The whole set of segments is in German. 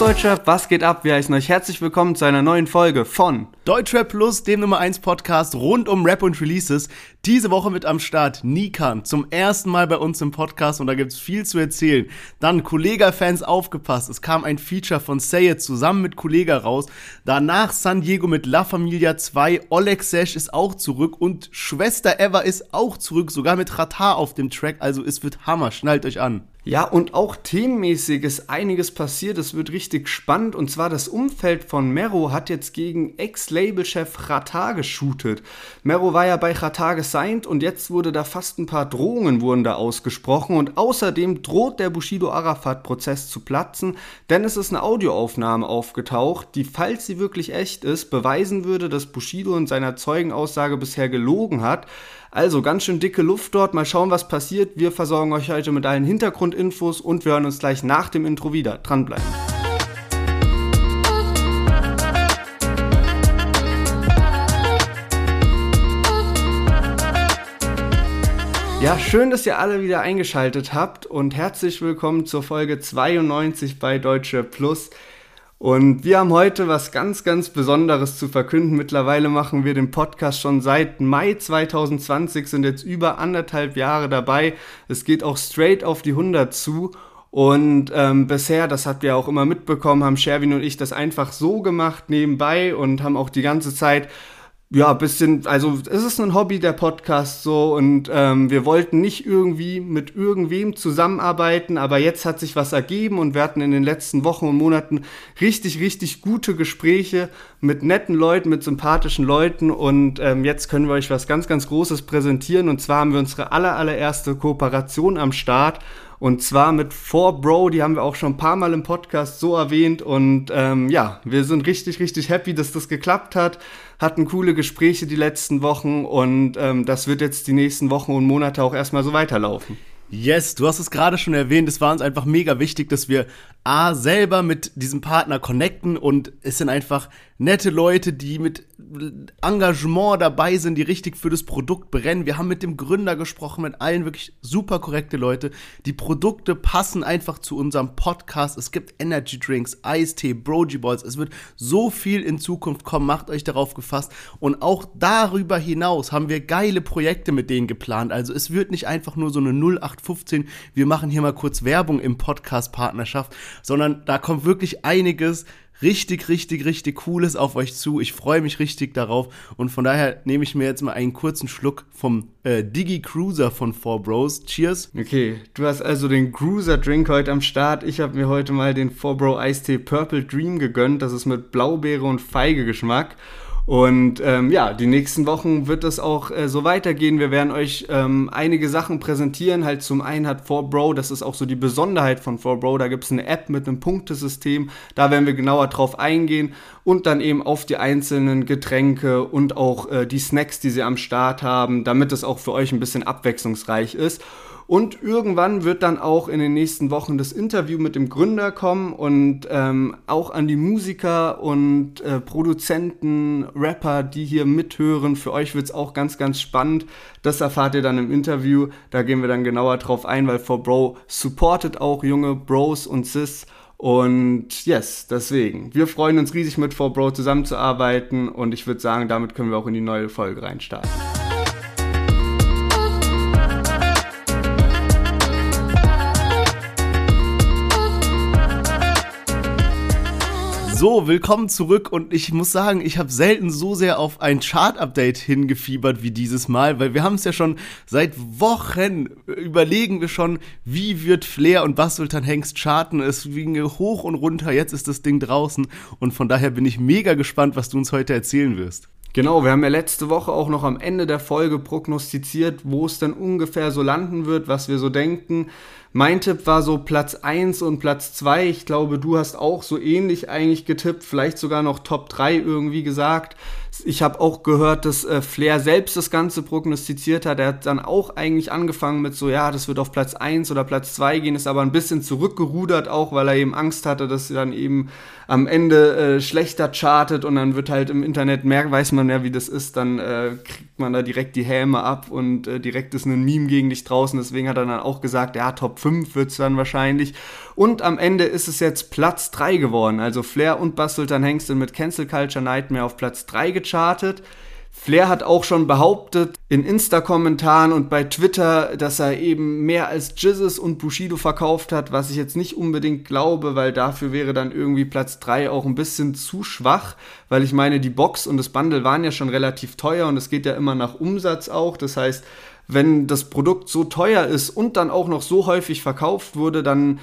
Deutschrap, was geht ab? Wir heißen euch herzlich willkommen zu einer neuen Folge von Deutschrap Plus, dem Nummer 1 Podcast rund um Rap und Releases. Diese Woche mit am Start Nikan, zum ersten Mal bei uns im Podcast und da gibt's viel zu erzählen. Dann Kollega-Fans aufgepasst, es kam ein Feature von Say It zusammen mit Kollega raus. Danach San Diego mit La Familia 2, Oleg Sesh ist auch zurück und Schwester Eva ist auch zurück, sogar mit Ratar auf dem Track, also es wird Hammer, schnallt euch an. Ja, und auch themenmäßig ist einiges passiert. Es wird richtig spannend. Und zwar das Umfeld von Mero hat jetzt gegen Ex-Label-Chef Ratar geshootet. Mero war ja bei Ratar gesigned und jetzt wurde da fast ein paar Drohungen wurden da ausgesprochen. Und außerdem droht der Bushido-Arafat-Prozess zu platzen, denn es ist eine Audioaufnahme aufgetaucht, die, falls sie wirklich echt ist, beweisen würde, dass Bushido in seiner Zeugenaussage bisher gelogen hat. Also ganz schön dicke Luft dort. Mal schauen, was passiert. Wir versorgen euch heute mit allen Hintergrundinfos und wir hören uns gleich nach dem Intro wieder. Dranbleiben. Ja, schön, dass ihr alle wieder eingeschaltet habt und herzlich willkommen zur Folge 92 bei Deutsche Plus. Und wir haben heute was ganz, ganz Besonderes zu verkünden. Mittlerweile machen wir den Podcast schon seit Mai 2020, sind jetzt über anderthalb Jahre dabei. Es geht auch straight auf die 100 zu. Und ähm, bisher, das habt ihr auch immer mitbekommen, haben Sherwin und ich das einfach so gemacht nebenbei und haben auch die ganze Zeit ja, bisschen, also es ist ein Hobby der Podcast so und ähm, wir wollten nicht irgendwie mit irgendwem zusammenarbeiten, aber jetzt hat sich was ergeben und wir hatten in den letzten Wochen und Monaten richtig, richtig gute Gespräche mit netten Leuten, mit sympathischen Leuten und ähm, jetzt können wir euch was ganz, ganz Großes präsentieren. Und zwar haben wir unsere aller, allererste Kooperation am Start und zwar mit 4Bro, die haben wir auch schon ein paar Mal im Podcast so erwähnt. Und ähm, ja, wir sind richtig, richtig happy, dass das geklappt hat. Hatten coole Gespräche die letzten Wochen und ähm, das wird jetzt die nächsten Wochen und Monate auch erstmal so weiterlaufen. Yes, du hast es gerade schon erwähnt, es war uns einfach mega wichtig, dass wir A selber mit diesem Partner connecten und es sind einfach nette Leute, die mit Engagement dabei sind, die richtig für das Produkt brennen. Wir haben mit dem Gründer gesprochen, mit allen wirklich super korrekte Leute. Die Produkte passen einfach zu unserem Podcast. Es gibt Energy Drinks, Eistee, Brogy Balls. Es wird so viel in Zukunft kommen. Macht euch darauf gefasst. Und auch darüber hinaus haben wir geile Projekte mit denen geplant. Also es wird nicht einfach nur so eine 0815, wir machen hier mal kurz Werbung im Podcast Partnerschaft, sondern da kommt wirklich einiges richtig, richtig, richtig Cooles auf euch zu. Ich freue mich richtig darauf und von daher nehme ich mir jetzt mal einen kurzen Schluck vom äh, Digi Cruiser von Four Bros. Cheers. Okay, du hast also den Cruiser Drink heute am Start. Ich habe mir heute mal den Four Bro Eistee Purple Dream gegönnt. Das ist mit Blaubeere und Feige Geschmack. Und ähm, ja, die nächsten Wochen wird es auch äh, so weitergehen. Wir werden euch ähm, einige Sachen präsentieren. Halt zum einen hat 4Bro, das ist auch so die Besonderheit von 4Bro, da gibt es eine App mit einem Punktesystem. Da werden wir genauer drauf eingehen und dann eben auf die einzelnen Getränke und auch äh, die Snacks, die sie am Start haben, damit es auch für euch ein bisschen abwechslungsreich ist. Und irgendwann wird dann auch in den nächsten Wochen das Interview mit dem Gründer kommen und ähm, auch an die Musiker und äh, Produzenten, Rapper, die hier mithören. Für euch wird es auch ganz, ganz spannend. Das erfahrt ihr dann im Interview. Da gehen wir dann genauer drauf ein, weil 4Bro supportet auch junge Bros und Sis. Und yes, deswegen. Wir freuen uns riesig mit 4Bro zusammenzuarbeiten und ich würde sagen, damit können wir auch in die neue Folge reinstarten. So, willkommen zurück und ich muss sagen, ich habe selten so sehr auf ein Chart-Update hingefiebert wie dieses Mal, weil wir haben es ja schon seit Wochen überlegen wir schon, wie wird Flair und Bass Sultan Hengst charten. Es ging hoch und runter, jetzt ist das Ding draußen und von daher bin ich mega gespannt, was du uns heute erzählen wirst. Genau, wir haben ja letzte Woche auch noch am Ende der Folge prognostiziert, wo es dann ungefähr so landen wird, was wir so denken. Mein Tipp war so Platz 1 und Platz 2. Ich glaube, du hast auch so ähnlich eigentlich getippt, vielleicht sogar noch Top 3 irgendwie gesagt. Ich habe auch gehört, dass äh, Flair selbst das Ganze prognostiziert hat. Er hat dann auch eigentlich angefangen mit so, ja, das wird auf Platz 1 oder Platz 2 gehen, ist aber ein bisschen zurückgerudert auch, weil er eben Angst hatte, dass sie dann eben am Ende äh, schlechter chartet und dann wird halt im Internet mehr, weiß man ja, wie das ist, dann äh, kriegt man da direkt die Häme ab und äh, direkt ist ein Meme gegen dich draußen. Deswegen hat er dann auch gesagt, ja, Top 5 wird es dann wahrscheinlich. Und am Ende ist es jetzt Platz 3 geworden. Also Flair und Bass Sultan Hengst mit Cancel Culture Nightmare auf Platz 3 gechartet. Flair hat auch schon behauptet in Insta-Kommentaren und bei Twitter, dass er eben mehr als Jizzes und Bushido verkauft hat, was ich jetzt nicht unbedingt glaube, weil dafür wäre dann irgendwie Platz 3 auch ein bisschen zu schwach, weil ich meine, die Box und das Bundle waren ja schon relativ teuer und es geht ja immer nach Umsatz auch. Das heißt, wenn das Produkt so teuer ist und dann auch noch so häufig verkauft wurde, dann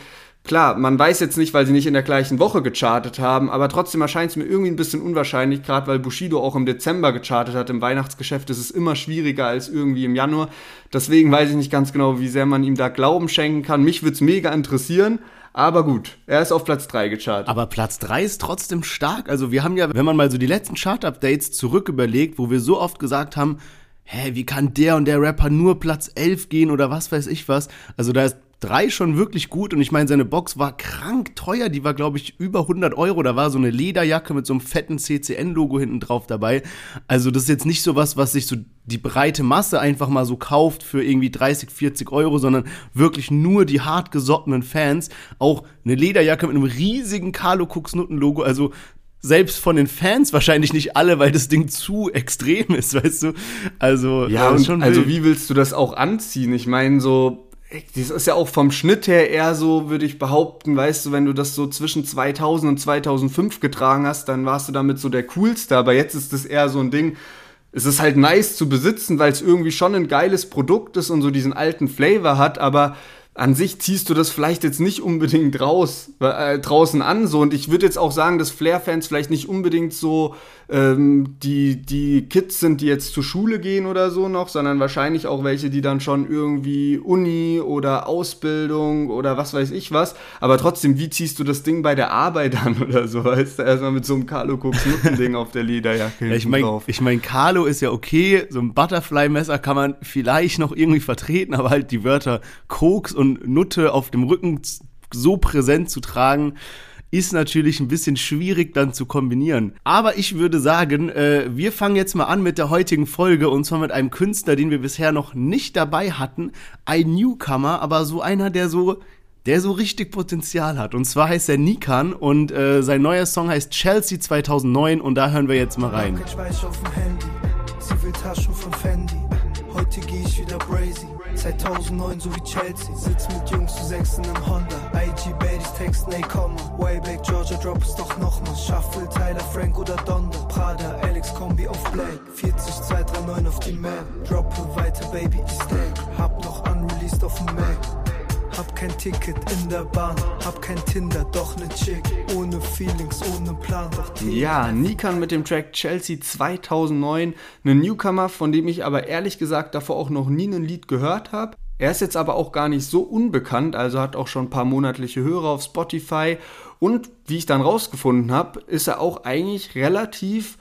Klar, man weiß jetzt nicht, weil sie nicht in der gleichen Woche gechartet haben, aber trotzdem erscheint es mir irgendwie ein bisschen unwahrscheinlich, gerade weil Bushido auch im Dezember gechartet hat. Im Weihnachtsgeschäft ist es immer schwieriger als irgendwie im Januar. Deswegen weiß ich nicht ganz genau, wie sehr man ihm da Glauben schenken kann. Mich würde es mega interessieren. Aber gut, er ist auf Platz 3 gechartet. Aber Platz 3 ist trotzdem stark. Also wir haben ja, wenn man mal so die letzten Chart-Updates zurück überlegt, wo wir so oft gesagt haben, hä, wie kann der und der Rapper nur Platz 11 gehen oder was weiß ich was. Also da ist drei schon wirklich gut und ich meine, seine Box war krank teuer, die war glaube ich über 100 Euro, da war so eine Lederjacke mit so einem fetten CCN-Logo hinten drauf dabei. Also das ist jetzt nicht so was, was sich so die breite Masse einfach mal so kauft für irgendwie 30, 40 Euro, sondern wirklich nur die hartgesottenen Fans. Auch eine Lederjacke mit einem riesigen Carlo Cooks Nutten-Logo, also selbst von den Fans wahrscheinlich nicht alle, weil das Ding zu extrem ist, weißt du? Also, ja, und, also wie willst du das auch anziehen? Ich meine, so das ist ja auch vom Schnitt her eher so, würde ich behaupten, weißt du, wenn du das so zwischen 2000 und 2005 getragen hast, dann warst du damit so der Coolste, aber jetzt ist das eher so ein Ding, es ist halt nice zu besitzen, weil es irgendwie schon ein geiles Produkt ist und so diesen alten Flavor hat, aber an sich ziehst du das vielleicht jetzt nicht unbedingt raus, äh, draußen an. So. Und ich würde jetzt auch sagen, dass Flair-Fans vielleicht nicht unbedingt so ähm, die, die Kids sind, die jetzt zur Schule gehen oder so noch, sondern wahrscheinlich auch welche, die dann schon irgendwie Uni oder Ausbildung oder was weiß ich was. Aber trotzdem, wie ziehst du das Ding bei der Arbeit an oder so? Weißt du, erstmal mit so einem Carlo Cooks Nutten-Ding auf der Lederjacke. Ja, ich meine, ich mein, Carlo ist ja okay. So ein Butterfly-Messer kann man vielleicht noch irgendwie vertreten, aber halt die Wörter Koks und und Nutte auf dem Rücken so präsent zu tragen, ist natürlich ein bisschen schwierig dann zu kombinieren. Aber ich würde sagen, äh, wir fangen jetzt mal an mit der heutigen Folge und zwar mit einem Künstler, den wir bisher noch nicht dabei hatten. Ein Newcomer, aber so einer, der so der so richtig Potenzial hat. Und zwar heißt er Nikan und äh, sein neuer Song heißt Chelsea 2009 und da hören wir jetzt mal rein. Sie will Taschen von Fendi. Heute gehe ich wieder brazy. 2009 so wie Chelsea. Sitz mit Jungs zu sechsen im Honda. IG Baddies texten, ey komm Way back Georgia drop es doch nochmal. Shuffle, Tyler, Frank oder Donda. Prada, Alex Kombi auf Black. 40, 239 auf die Map. Droppe weiter, Baby, ich stack. Hab noch unreleased auf dem Mac. Hab kein Ticket in der Bahn, hab kein Tinder, doch ne Chick. Ohne Feelings, ohne Plan. Ja, Nikan mit dem Track Chelsea 2009. Ein Newcomer, von dem ich aber ehrlich gesagt davor auch noch nie ein Lied gehört habe. Er ist jetzt aber auch gar nicht so unbekannt, also hat auch schon ein paar monatliche Hörer auf Spotify. Und wie ich dann rausgefunden habe, ist er auch eigentlich relativ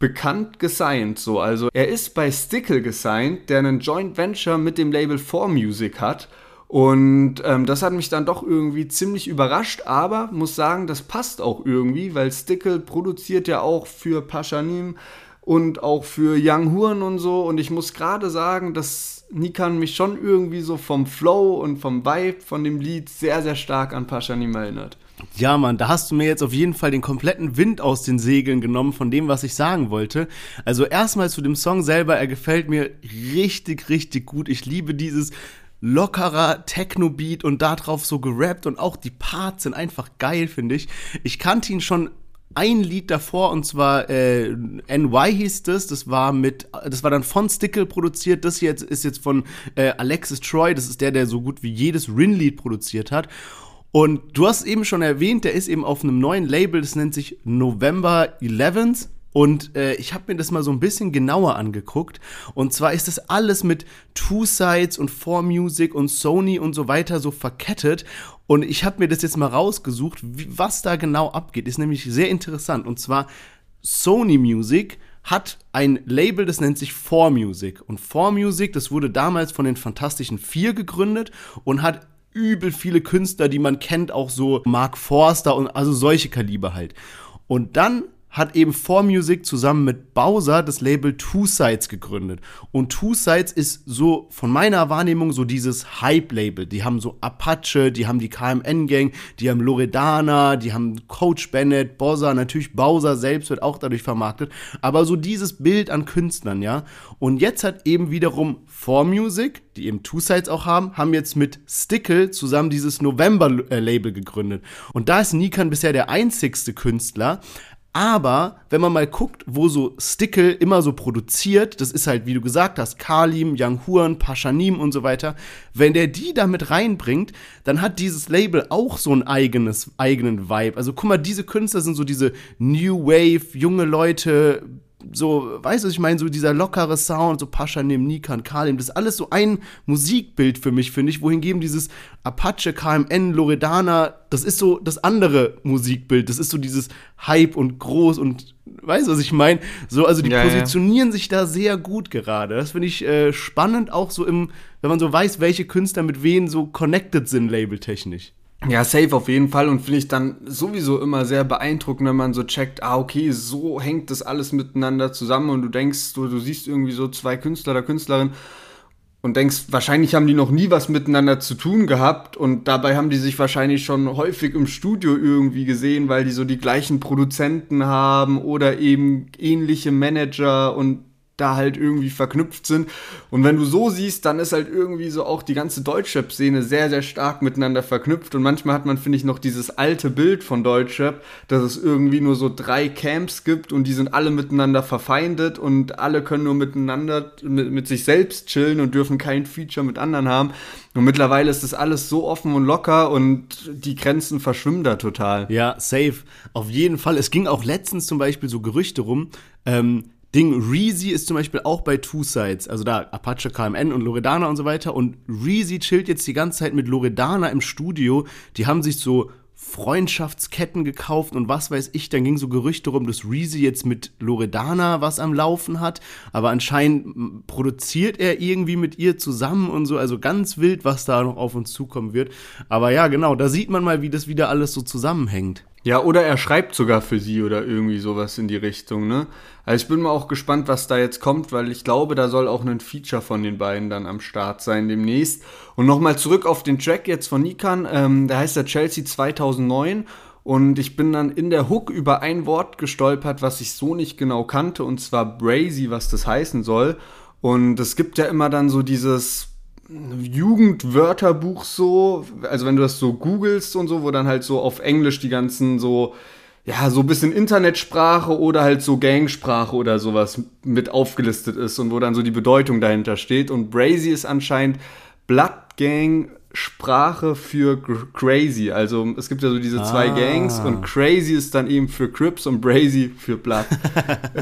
bekannt gesigned. So. Also er ist bei Stickle gesigned, der einen Joint Venture mit dem Label 4Music hat. Und ähm, das hat mich dann doch irgendwie ziemlich überrascht, aber muss sagen, das passt auch irgendwie, weil Stickle produziert ja auch für Paschanim und auch für Young Huren und so. Und ich muss gerade sagen, dass Nikan mich schon irgendwie so vom Flow und vom Vibe von dem Lied sehr, sehr stark an Paschanim erinnert. Ja, Mann, da hast du mir jetzt auf jeden Fall den kompletten Wind aus den Segeln genommen von dem, was ich sagen wollte. Also erstmal zu dem Song selber, er gefällt mir richtig, richtig gut. Ich liebe dieses lockerer Techno-Beat und darauf so gerappt und auch die Parts sind einfach geil, finde ich. Ich kannte ihn schon ein Lied davor und zwar äh, NY hieß das, das war mit, das war dann von Stickle produziert, das jetzt, ist jetzt von äh, Alexis Troy, das ist der, der so gut wie jedes Rin-Lied produziert hat. Und du hast eben schon erwähnt, der ist eben auf einem neuen Label, das nennt sich November 11th und äh, ich habe mir das mal so ein bisschen genauer angeguckt. Und zwar ist das alles mit Two Sides und 4Music und Sony und so weiter so verkettet. Und ich habe mir das jetzt mal rausgesucht, wie, was da genau abgeht. Ist nämlich sehr interessant. Und zwar Sony Music hat ein Label, das nennt sich 4Music. Und 4Music, das wurde damals von den Fantastischen Vier gegründet und hat übel viele Künstler, die man kennt, auch so Mark Forster und also solche Kaliber halt. Und dann hat eben 4Music zusammen mit Bowser das Label Two Sides gegründet. Und Two Sides ist so von meiner Wahrnehmung so dieses Hype-Label. Die haben so Apache, die haben die KMN-Gang, die haben Loredana, die haben Coach Bennett, Bowser, natürlich Bowser selbst wird auch dadurch vermarktet. Aber so dieses Bild an Künstlern, ja. Und jetzt hat eben wiederum 4Music, die eben Two Sides auch haben, haben jetzt mit Stickle zusammen dieses November-Label gegründet. Und da ist Nikan bisher der einzigste Künstler, aber wenn man mal guckt, wo so Stickle immer so produziert, das ist halt, wie du gesagt hast, Kalim, Young Huan, Paschanim und so weiter. Wenn der die da mit reinbringt, dann hat dieses Label auch so ein eigenes, eigenen Vibe. Also guck mal, diese Künstler sind so diese New Wave, junge Leute, so, weißt du, ich meine, so dieser lockere Sound, so Pascha neben Nikan, Kalim, das ist alles so ein Musikbild für mich, finde ich, wohingegen dieses Apache, KMN, Loredana, das ist so das andere Musikbild, das ist so dieses Hype und groß und, weißt du, was ich meine? So, also die ja, positionieren ja. sich da sehr gut gerade. Das finde ich äh, spannend, auch so im, wenn man so weiß, welche Künstler mit wen so connected sind, labeltechnisch. Ja, safe auf jeden Fall und finde ich dann sowieso immer sehr beeindruckend, wenn man so checkt, ah, okay, so hängt das alles miteinander zusammen und du denkst, du, du siehst irgendwie so zwei Künstler oder Künstlerin und denkst, wahrscheinlich haben die noch nie was miteinander zu tun gehabt und dabei haben die sich wahrscheinlich schon häufig im Studio irgendwie gesehen, weil die so die gleichen Produzenten haben oder eben ähnliche Manager und da halt irgendwie verknüpft sind. Und wenn du so siehst, dann ist halt irgendwie so auch die ganze Deutschrap-Szene sehr, sehr stark miteinander verknüpft. Und manchmal hat man, finde ich, noch dieses alte Bild von Deutschrap, dass es irgendwie nur so drei Camps gibt und die sind alle miteinander verfeindet und alle können nur miteinander mit, mit sich selbst chillen und dürfen kein Feature mit anderen haben. Und mittlerweile ist das alles so offen und locker und die Grenzen verschwimmen da total. Ja, safe. Auf jeden Fall. Es ging auch letztens zum Beispiel so Gerüchte rum, ähm, Ding, Reezy ist zum Beispiel auch bei Two Sides, also da Apache, KMN und Loredana und so weiter. Und Reezy chillt jetzt die ganze Zeit mit Loredana im Studio. Die haben sich so Freundschaftsketten gekauft und was weiß ich. Dann ging so Gerüchte rum, dass Reezy jetzt mit Loredana was am Laufen hat. Aber anscheinend produziert er irgendwie mit ihr zusammen und so. Also ganz wild, was da noch auf uns zukommen wird. Aber ja, genau, da sieht man mal, wie das wieder alles so zusammenhängt. Ja, oder er schreibt sogar für sie oder irgendwie sowas in die Richtung, ne? Also ich bin mal auch gespannt, was da jetzt kommt, weil ich glaube, da soll auch ein Feature von den beiden dann am Start sein demnächst. Und nochmal zurück auf den Track jetzt von Nikan, ähm, der heißt der Chelsea 2009 und ich bin dann in der Hook über ein Wort gestolpert, was ich so nicht genau kannte, und zwar Brazy, was das heißen soll. Und es gibt ja immer dann so dieses Jugendwörterbuch so, also wenn du das so googelst und so, wo dann halt so auf Englisch die ganzen so, ja, so ein bisschen Internetsprache oder halt so Gangsprache oder sowas mit aufgelistet ist und wo dann so die Bedeutung dahinter steht. Und Brazy ist anscheinend Blood Gang Sprache für Crazy. Also es gibt ja so diese zwei ah. Gangs und Crazy ist dann eben für Crips und Brazy für Blood,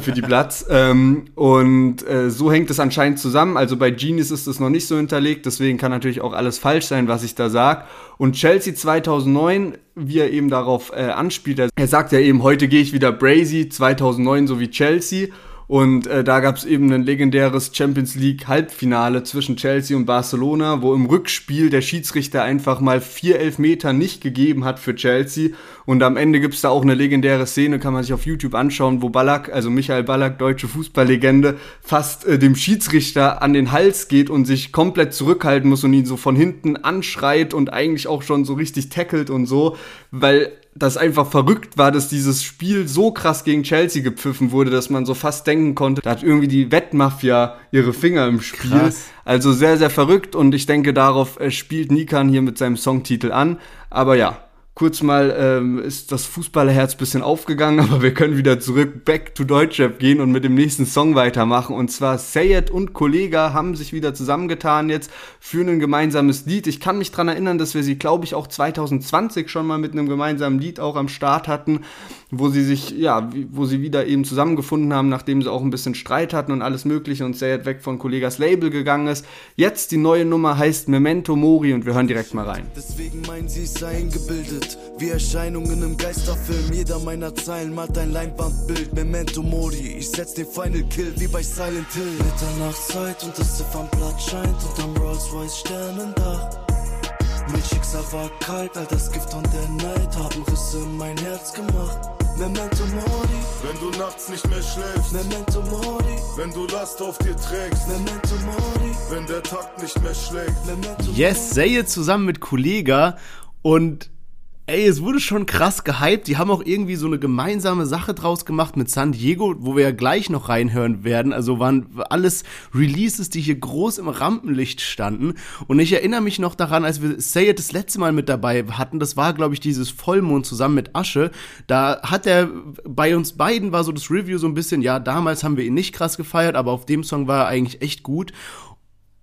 für die Bloods. Ähm, und äh, so hängt es anscheinend zusammen. Also bei Genius ist es noch nicht so hinterlegt, deswegen kann natürlich auch alles falsch sein, was ich da sage. Und Chelsea 2009, wie er eben darauf äh, anspielt, er sagt ja eben, heute gehe ich wieder Brazy, 2009 so wie Chelsea. Und äh, da gab es eben ein legendäres Champions League Halbfinale zwischen Chelsea und Barcelona, wo im Rückspiel der Schiedsrichter einfach mal vier Elfmeter nicht gegeben hat für Chelsea. Und am Ende gibt es da auch eine legendäre Szene, kann man sich auf YouTube anschauen, wo Ballack, also Michael Ballack, deutsche Fußballlegende, fast äh, dem Schiedsrichter an den Hals geht und sich komplett zurückhalten muss und ihn so von hinten anschreit und eigentlich auch schon so richtig tackelt und so, weil das einfach verrückt war, dass dieses Spiel so krass gegen Chelsea gepfiffen wurde, dass man so fast denken konnte, da hat irgendwie die Wettmafia ihre Finger im Spiel. Krass. Also sehr, sehr verrückt und ich denke, darauf äh, spielt Nikan hier mit seinem Songtitel an. Aber ja, kurz mal ähm, ist das Fußballerherz bisschen aufgegangen, aber wir können wieder zurück back to Deutschrap gehen und mit dem nächsten Song weitermachen. Und zwar Sayed und Kollega haben sich wieder zusammengetan jetzt für ein gemeinsames Lied. Ich kann mich dran erinnern, dass wir sie, glaube ich, auch 2020 schon mal mit einem gemeinsamen Lied auch am Start hatten wo sie sich, ja, wo sie wieder eben zusammengefunden haben, nachdem sie auch ein bisschen Streit hatten und alles Mögliche und Sayed weg von Kollegas Label gegangen ist. Jetzt die neue Nummer heißt Memento Mori und wir hören direkt mal rein. Deswegen meinen sie, es sei eingebildet. Wird wie Erscheinungen im Geisterfilm. Jeder meiner Zeilen malt ein Leinwandbild. Memento Mori, ich setz den Final Kill wie bei Silent Hill. Mitternachtszeit und das Ziffernblatt scheint unterm Rolls-Royce Sternendach. Mein Schicksal war kalt, all das Gift und der Neid haben Risse in mein Herz gemacht. Memento Mori, Wenn du nachts nicht mehr schläfst, Memento Mori, wenn du Last auf dir trägst, Memento Mori, wenn der Takt nicht mehr schlägt. Memento Yes, Saye zusammen mit Kollega und ey, es wurde schon krass gehypt. Die haben auch irgendwie so eine gemeinsame Sache draus gemacht mit San Diego, wo wir ja gleich noch reinhören werden. Also waren alles Releases, die hier groß im Rampenlicht standen. Und ich erinnere mich noch daran, als wir Say It das letzte Mal mit dabei hatten, das war, glaube ich, dieses Vollmond zusammen mit Asche. Da hat er bei uns beiden war so das Review so ein bisschen, ja, damals haben wir ihn nicht krass gefeiert, aber auf dem Song war er eigentlich echt gut.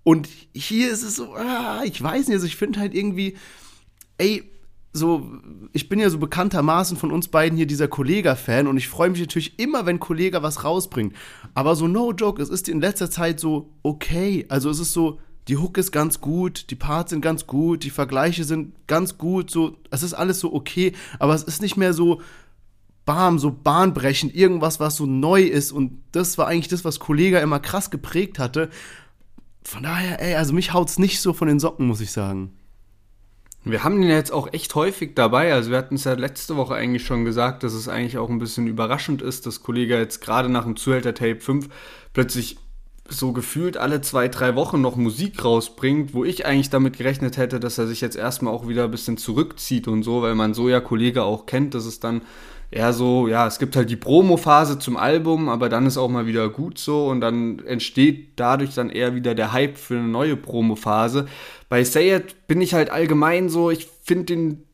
Und hier ist es so, ah, ich weiß nicht, also ich finde halt irgendwie, ey, so, ich bin ja so bekanntermaßen von uns beiden hier dieser Kollega-Fan und ich freue mich natürlich immer, wenn Kollega was rausbringt. Aber so, no joke, es ist in letzter Zeit so okay. Also es ist so, die Hook ist ganz gut, die Parts sind ganz gut, die Vergleiche sind ganz gut, so, es ist alles so okay, aber es ist nicht mehr so, bam, so bahnbrechend, irgendwas, was so neu ist und das war eigentlich das, was Kollega immer krass geprägt hatte. Von daher, ey, also mich haut's nicht so von den Socken, muss ich sagen. Wir haben den jetzt auch echt häufig dabei. Also wir hatten es ja letzte Woche eigentlich schon gesagt, dass es eigentlich auch ein bisschen überraschend ist, dass Kollege jetzt gerade nach dem Zuhälter Tape 5 plötzlich so gefühlt alle zwei, drei Wochen noch Musik rausbringt, wo ich eigentlich damit gerechnet hätte, dass er sich jetzt erstmal auch wieder ein bisschen zurückzieht und so, weil man so ja Kollege auch kennt, dass es dann eher so, ja, es gibt halt die Promo-Phase zum Album, aber dann ist auch mal wieder gut so und dann entsteht dadurch dann eher wieder der Hype für eine neue Promo-Phase. Bei Say It bin ich halt allgemein so, ich finde den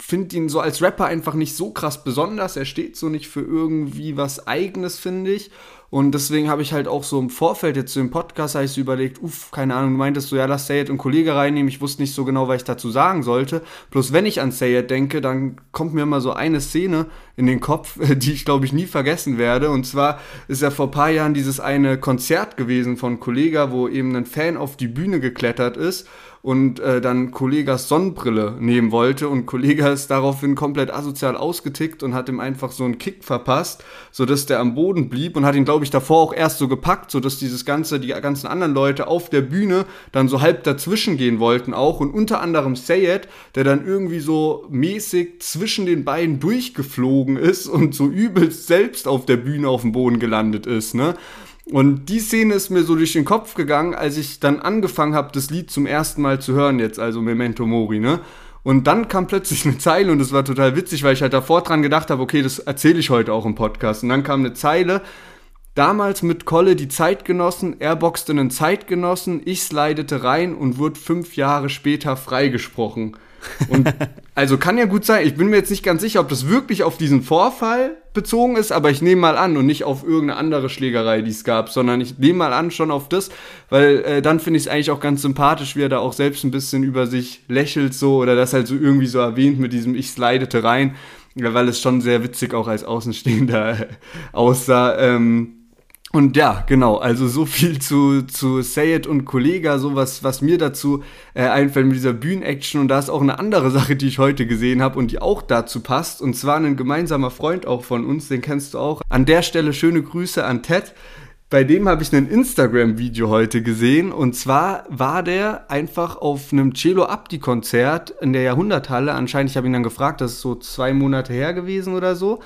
finde ihn so als Rapper einfach nicht so krass besonders. Er steht so nicht für irgendwie was Eigenes, finde ich. Und deswegen habe ich halt auch so im Vorfeld jetzt zu dem Podcast habe ich so überlegt, uff, keine Ahnung, du meintest so, ja, lass Sayed und Kollege reinnehmen. Ich wusste nicht so genau, was ich dazu sagen sollte. Bloß wenn ich an Sayed denke, dann kommt mir immer so eine Szene in den Kopf, die ich glaube ich nie vergessen werde. Und zwar ist ja vor ein paar Jahren dieses eine Konzert gewesen von Kollega, wo eben ein Fan auf die Bühne geklettert ist und äh, dann Kollegas Sonnenbrille nehmen wollte und Kollega ist daraufhin komplett asozial ausgetickt und hat ihm einfach so einen Kick verpasst, sodass der am Boden blieb und hat ihn, glaube ich, davor auch erst so gepackt, sodass dieses ganze, die ganzen anderen Leute auf der Bühne dann so halb dazwischen gehen wollten auch und unter anderem Sayed, der dann irgendwie so mäßig zwischen den beiden durchgeflogen ist und so übelst selbst auf der Bühne auf dem Boden gelandet ist, ne? Und die Szene ist mir so durch den Kopf gegangen, als ich dann angefangen habe, das Lied zum ersten Mal zu hören, jetzt also Memento Mori, ne? Und dann kam plötzlich eine Zeile und es war total witzig, weil ich halt davor dran gedacht habe, okay, das erzähle ich heute auch im Podcast. Und dann kam eine Zeile, damals mit Kolle die Zeitgenossen, er boxte einen Zeitgenossen, ich slidete rein und wurde fünf Jahre später freigesprochen. Und also kann ja gut sein, ich bin mir jetzt nicht ganz sicher, ob das wirklich auf diesen Vorfall bezogen ist, aber ich nehme mal an und nicht auf irgendeine andere Schlägerei, die es gab, sondern ich nehme mal an schon auf das, weil äh, dann finde ich es eigentlich auch ganz sympathisch, wie er da auch selbst ein bisschen über sich lächelt so oder das halt so irgendwie so erwähnt mit diesem ich slidete rein, weil es schon sehr witzig auch als Außenstehender aussah. Ähm, und ja, genau, also so viel zu, zu Sayed und Kollega, so was, was mir dazu äh, einfällt mit dieser Bühnenaction. Und da ist auch eine andere Sache, die ich heute gesehen habe und die auch dazu passt. Und zwar ein gemeinsamer Freund auch von uns, den kennst du auch. An der Stelle schöne Grüße an Ted. Bei dem habe ich ein Instagram-Video heute gesehen. Und zwar war der einfach auf einem Cello Abdi-Konzert in der Jahrhunderthalle. Anscheinend, ich habe ihn dann gefragt, das ist so zwei Monate her gewesen oder so.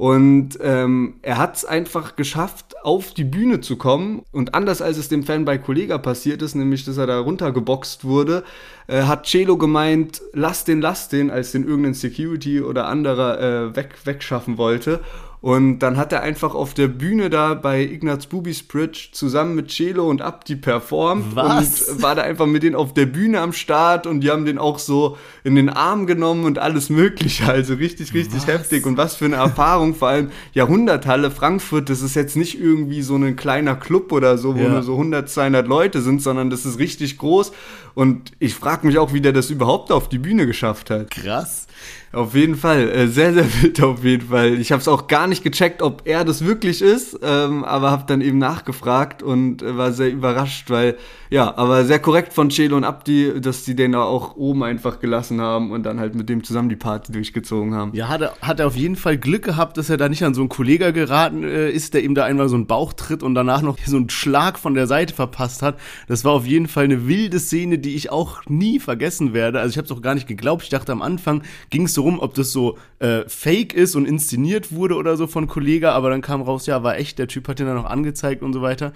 Und ähm, er hat es einfach geschafft, auf die Bühne zu kommen. Und anders als es dem Fan bei Kollega passiert ist, nämlich dass er da runtergeboxt wurde, äh, hat Celo gemeint, lass den, lass den, als den irgendein Security oder anderer äh, weg, wegschaffen wollte. Und dann hat er einfach auf der Bühne da bei Ignaz Bubis Bridge zusammen mit Celo und Abdi performt Was? und war da einfach mit denen auf der Bühne am Start und die haben den auch so in den Arm genommen und alles mögliche. Also richtig, richtig Was? heftig. Und was für eine Erfahrung, vor allem Jahrhunderthalle Frankfurt, das ist jetzt nicht irgendwie so ein kleiner Club oder so, wo Ja. nur so 100, 200 Leute sind, sondern das ist richtig groß. Und ich frage mich auch, wie der das überhaupt auf die Bühne geschafft hat. Krass. Auf jeden Fall, äh, sehr, sehr wild auf jeden Fall. Ich habe es auch gar nicht gecheckt, ob er das wirklich ist, ähm, aber habe dann eben nachgefragt und äh, war sehr überrascht, weil, ja, aber sehr korrekt von Chelo und Abdi, dass die den da auch oben einfach gelassen haben und dann halt mit dem zusammen die Party durchgezogen haben. Ja, hat er, hat er auf jeden Fall Glück gehabt, dass er da nicht an so einen Kollegen geraten äh, ist, der ihm da einmal so einen Bauch tritt und danach noch so einen Schlag von der Seite verpasst hat. Das war auf jeden Fall eine wilde Szene, die ich auch nie vergessen werde. Also ich habe es auch gar nicht geglaubt. Ich dachte am Anfang ging es so rum, ob das so äh, fake ist und inszeniert wurde oder so von Kollega, aber dann kam raus, ja, war echt, der Typ hat den dann noch angezeigt und so weiter.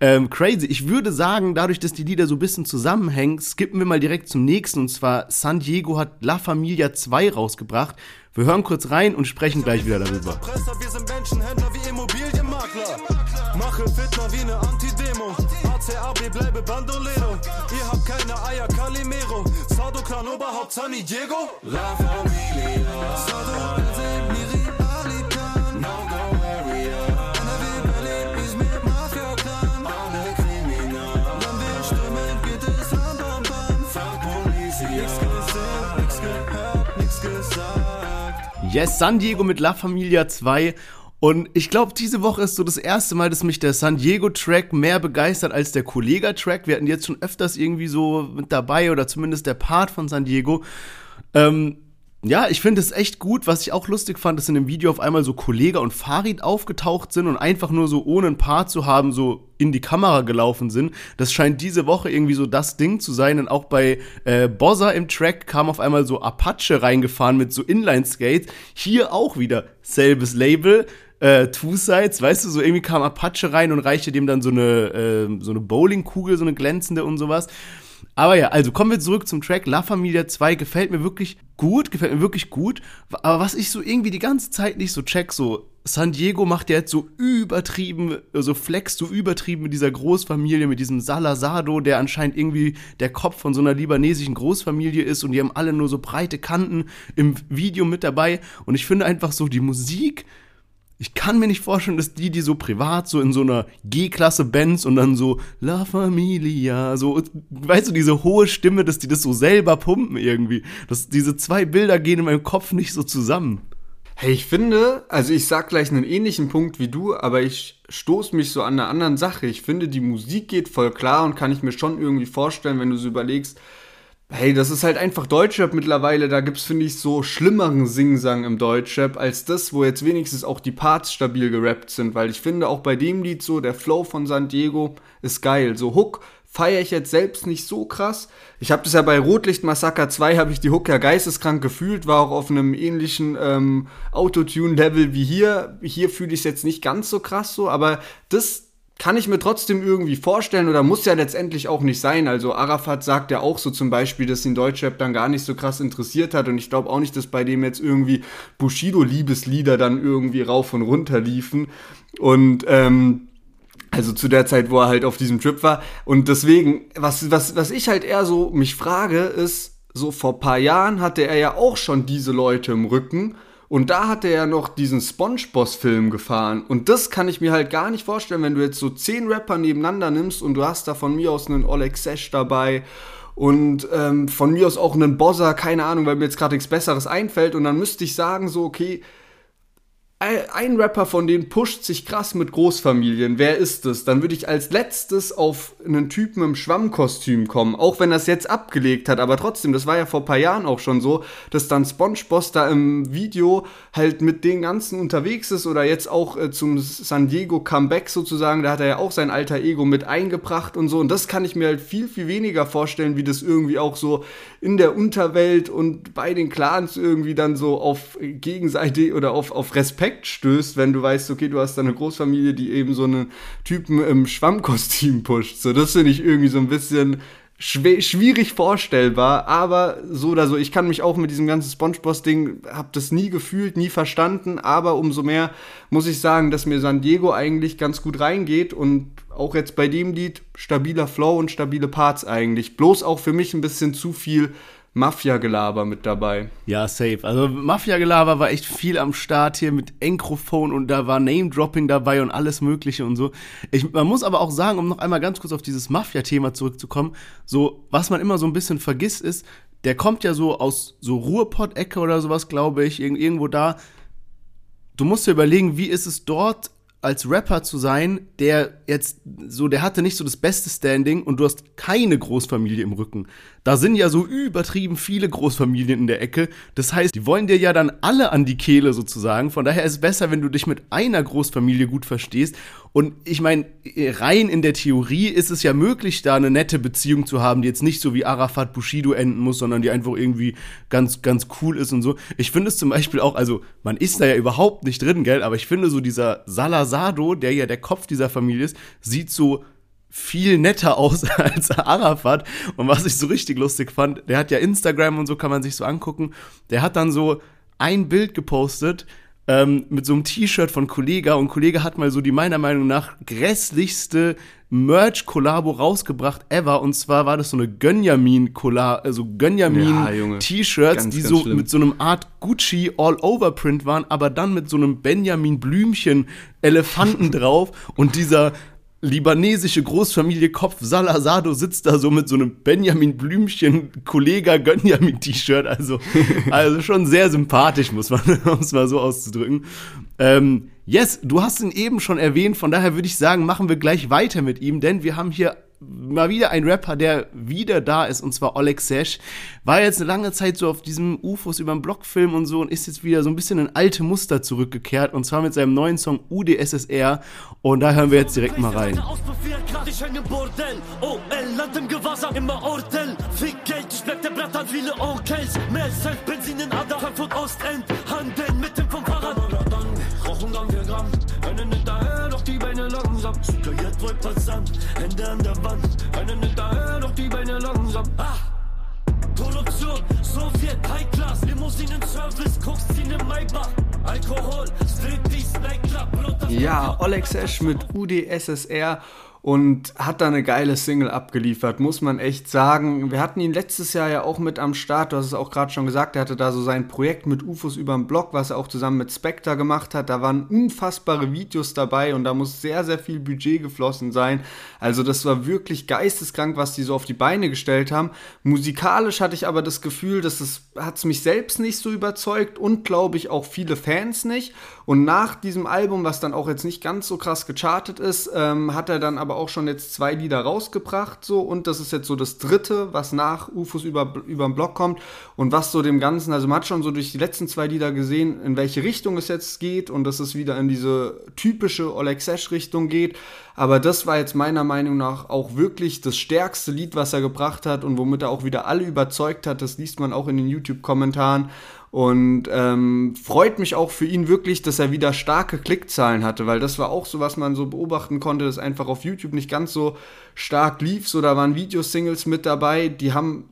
Ähm, crazy. Ich würde sagen, dadurch, dass die Lieder so ein bisschen zusammenhängen, skippen wir mal direkt zum nächsten und zwar San Diego hat La Familia 2 rausgebracht. Wir hören kurz rein und sprechen gleich wieder darüber. Wir sind Menschenhändler wie Immobilienmakler. Mache Fitner wie eine Antidemo. ACAB bleibe Bandolero. Ihr habt keine Eier, Calimero. Sado Clan Oberhaupt San Diego. La Familia. Yes, San Diego mit La Familia 2. Und ich glaube, diese Woche ist so das erste Mal, dass mich der San Diego-Track mehr begeistert als der Kollega-Track. Wir hatten jetzt schon öfters irgendwie so mit dabei oder zumindest der Part von San Diego. Ähm, ja, ich finde es echt gut. Was ich auch lustig fand, dass in dem Video auf einmal so Kollega und Farid aufgetaucht sind und einfach nur so ohne ein Paar zu haben, so in die Kamera gelaufen sind. Das scheint diese Woche irgendwie so das Ding zu sein. Und auch bei äh, Bozza im Track kam auf einmal so Apache reingefahren mit so Inline-Skates. Hier auch wieder selbes Label. Äh, Two Sides, weißt du, so irgendwie kam Apache rein und reichte dem dann so eine, äh, so eine Bowlingkugel, so eine glänzende und sowas. Aber ja, also kommen wir zurück zum Track. La Familia 2 gefällt mir wirklich gut, gefällt mir wirklich gut. Aber was ich so irgendwie die ganze Zeit nicht so check, so San Diego macht ja jetzt so übertrieben, so flex so übertrieben mit dieser Großfamilie, mit diesem Salazado, der anscheinend irgendwie der Kopf von so einer libanesischen Großfamilie ist und die haben alle nur so breite Kanten im Video mit dabei. Und ich finde einfach so die Musik, ich kann mir nicht vorstellen, dass die, die so privat so in so einer G-Klasse Benz und dann so La Familia, so, weißt du, diese hohe Stimme, dass die das so selber pumpen irgendwie. Dass diese zwei Bilder gehen in meinem Kopf nicht so zusammen. Hey, ich finde, also ich sag gleich einen ähnlichen Punkt wie du, aber ich stoß mich so an einer anderen Sache. Ich finde, die Musik geht voll klar und kann ich mir schon irgendwie vorstellen, wenn du so überlegst, Hey, das ist halt einfach Deutschrap mittlerweile. Da gibt's, finde ich, so schlimmeren Singsang im Deutschrap als das, wo jetzt wenigstens auch die Parts stabil gerappt sind. Weil ich finde, auch bei dem Lied so, der Flow von San Diego ist geil. So Hook feiere ich jetzt selbst nicht so krass. Ich habe das ja bei Rotlicht Massaker 2, habe ich die Hook ja geisteskrank gefühlt, war auch auf einem ähnlichen ähm, Autotune-Level wie hier. Hier fühle ich es jetzt nicht ganz so krass so, aber das, kann ich mir trotzdem irgendwie vorstellen oder muss ja letztendlich auch nicht sein. Also Arafat sagt ja auch so zum Beispiel, dass ihn Deutschrap dann gar nicht so krass interessiert hat und ich glaube auch nicht, dass bei dem jetzt irgendwie Bushido-Liebeslieder dann irgendwie rauf und runter liefen. Und ähm, also zu der Zeit, wo er halt auf diesem Trip war. Und deswegen, was, was, was ich halt eher so mich frage, ist, so vor paar Jahren hatte er ja auch schon diese Leute im Rücken und da hat er ja noch diesen SpongeBoss-Film gefahren. Und das kann ich mir halt gar nicht vorstellen, wenn du jetzt so zehn Rapper nebeneinander nimmst und du hast da von mir aus einen Oleg Sesh dabei und ähm, von mir aus auch einen Bozza, keine Ahnung, weil mir jetzt gerade nichts Besseres einfällt. Und dann müsste ich sagen, so, okay, ein Rapper von denen pusht sich krass mit Großfamilien. Wer ist es? Dann würde ich als letztes auf einen Typen im Schwammkostüm kommen. Auch wenn das jetzt abgelegt hat. Aber trotzdem, das war ja vor ein paar Jahren auch schon so, dass dann SpongeBoss da im Video halt mit den ganzen unterwegs ist. Oder jetzt auch äh, zum San Diego Comeback sozusagen. Da hat er ja auch sein alter Ego mit eingebracht und so. Und das kann ich mir halt viel, viel weniger vorstellen, wie das irgendwie auch so in der Unterwelt und bei den Clans irgendwie dann so auf Gegenseite oder auf, auf Respekt stößt, wenn du weißt, okay, du hast da eine Großfamilie, die eben so einen Typen im Schwammkostüm pusht. So, das finde ich irgendwie so ein bisschen schwierig vorstellbar, aber so oder so, ich kann mich auch mit diesem ganzen Spongeboss-Ding, hab das nie gefühlt, nie verstanden, aber umso mehr muss ich sagen, dass mir San Diego eigentlich ganz gut reingeht und auch jetzt bei dem Lied stabiler Flow und stabile Parts eigentlich. Bloß auch für mich ein bisschen zu viel Mafia-Gelaber mit dabei. Ja, safe. Also Mafia-Gelaber war echt viel am Start hier mit Encrophone und da war Name-Dropping dabei und alles Mögliche und so. Ich, man muss aber auch sagen, um noch einmal ganz kurz auf dieses Mafia-Thema zurückzukommen, so, was man immer so ein bisschen vergisst, ist, der kommt ja so aus so Ruhrpott-Ecke oder sowas, glaube ich, irgendwo da. Du musst dir überlegen, wie ist es dort als Rapper zu sein, der jetzt so, der hatte nicht so das beste Standing und du hast keine Großfamilie im Rücken. Da sind ja so übertrieben viele Großfamilien in der Ecke. Das heißt, die wollen dir ja dann alle an die Kehle sozusagen. Von daher ist es besser, wenn du dich mit einer Großfamilie gut verstehst. Und ich meine, rein in der Theorie ist es ja möglich, da eine nette Beziehung zu haben, die jetzt nicht so wie Arafat Bushido enden muss, sondern die einfach irgendwie ganz, ganz cool ist und so. Ich finde es zum Beispiel auch, also man ist da ja überhaupt nicht drin, gell, aber ich finde so dieser Salazado, der ja der Kopf dieser Familie ist, sieht so viel netter aus als Arafat. Und was ich so richtig lustig fand, der hat ja Instagram und so kann man sich so angucken. Der hat dann so ein Bild gepostet ähm, mit so einem T-Shirt von Kollega und Kollege hat mal so die meiner Meinung nach grässlichste Merch-Kollabo rausgebracht ever. Und zwar war das so eine Gönjamin-Kollabo, also Gönjamin-T-Shirts, ja, die so schlimm. mit so einem Art Gucci All-Over-Print waren, aber dann mit so einem Benjamin Blümchen-Elefanten drauf. Und dieser libanesische Großfamilie Kopf Salazado sitzt da so mit so einem Benjamin Blümchen Kollega Gönjamin T-Shirt. Also, also schon sehr sympathisch, muss man, um es mal so auszudrücken. Ähm, yes, du hast ihn eben schon erwähnt, von daher würde ich sagen, machen wir gleich weiter mit ihm, denn wir haben hier mal wieder ein Rapper, der wieder da ist, und zwar Oleg Sesh. War jetzt eine lange Zeit so auf diesem UFOs über den Blockfilm und so und ist jetzt wieder so ein bisschen in alte Muster zurückgekehrt, und zwar mit seinem neuen Song UdSSR. Und da hören wir jetzt direkt mal rein. Handeln mit dem vom Fahrrad. Rauchen dann wir Gramm, einen hinterher, doch langsam. Jetzt voll passant, Hände an der Wand. Einen hinterher, doch die Beine langsam. Ah! Produktion, Sowjet, High Class, Limousinen Service, Kokszine Maybach, Alkohol, Striptease, Nightclub, Ja, Oleg Sesh mit UdSSR und hat da eine geile Single abgeliefert, muss man echt sagen. Wir hatten ihn letztes Jahr ja auch mit am Start, du hast es auch gerade schon gesagt, er hatte da so sein Projekt mit UFOs überm Block, was er auch zusammen mit Spectre gemacht hat. Da waren unfassbare Videos dabei und da muss sehr, sehr viel Budget geflossen sein. Also das war wirklich geisteskrank, was die so auf die Beine gestellt haben. Musikalisch hatte ich aber das Gefühl, dass es hat mich selbst nicht so überzeugt und glaube ich auch viele Fans nicht. Und nach diesem Album, was dann auch jetzt nicht ganz so krass gechartet ist, ähm, hat er dann aber auch schon jetzt zwei Lieder rausgebracht, so und das ist jetzt so das dritte, was nach UFOs über, über den Block kommt und was so dem Ganzen, also man hat schon so durch die letzten zwei Lieder gesehen, in welche Richtung es jetzt geht und dass es wieder in diese typische Oleg Sesh-Richtung geht. Aber das war jetzt meiner Meinung nach auch wirklich das stärkste Lied, was er gebracht hat und womit er auch wieder alle überzeugt hat. Das liest man auch in den YouTube-Kommentaren. Und ähm, freut mich auch für ihn wirklich, dass er wieder starke Klickzahlen hatte, weil das war auch so, was man so beobachten konnte, dass einfach auf YouTube nicht ganz so stark lief. So, da waren Videosingles mit dabei, die haben,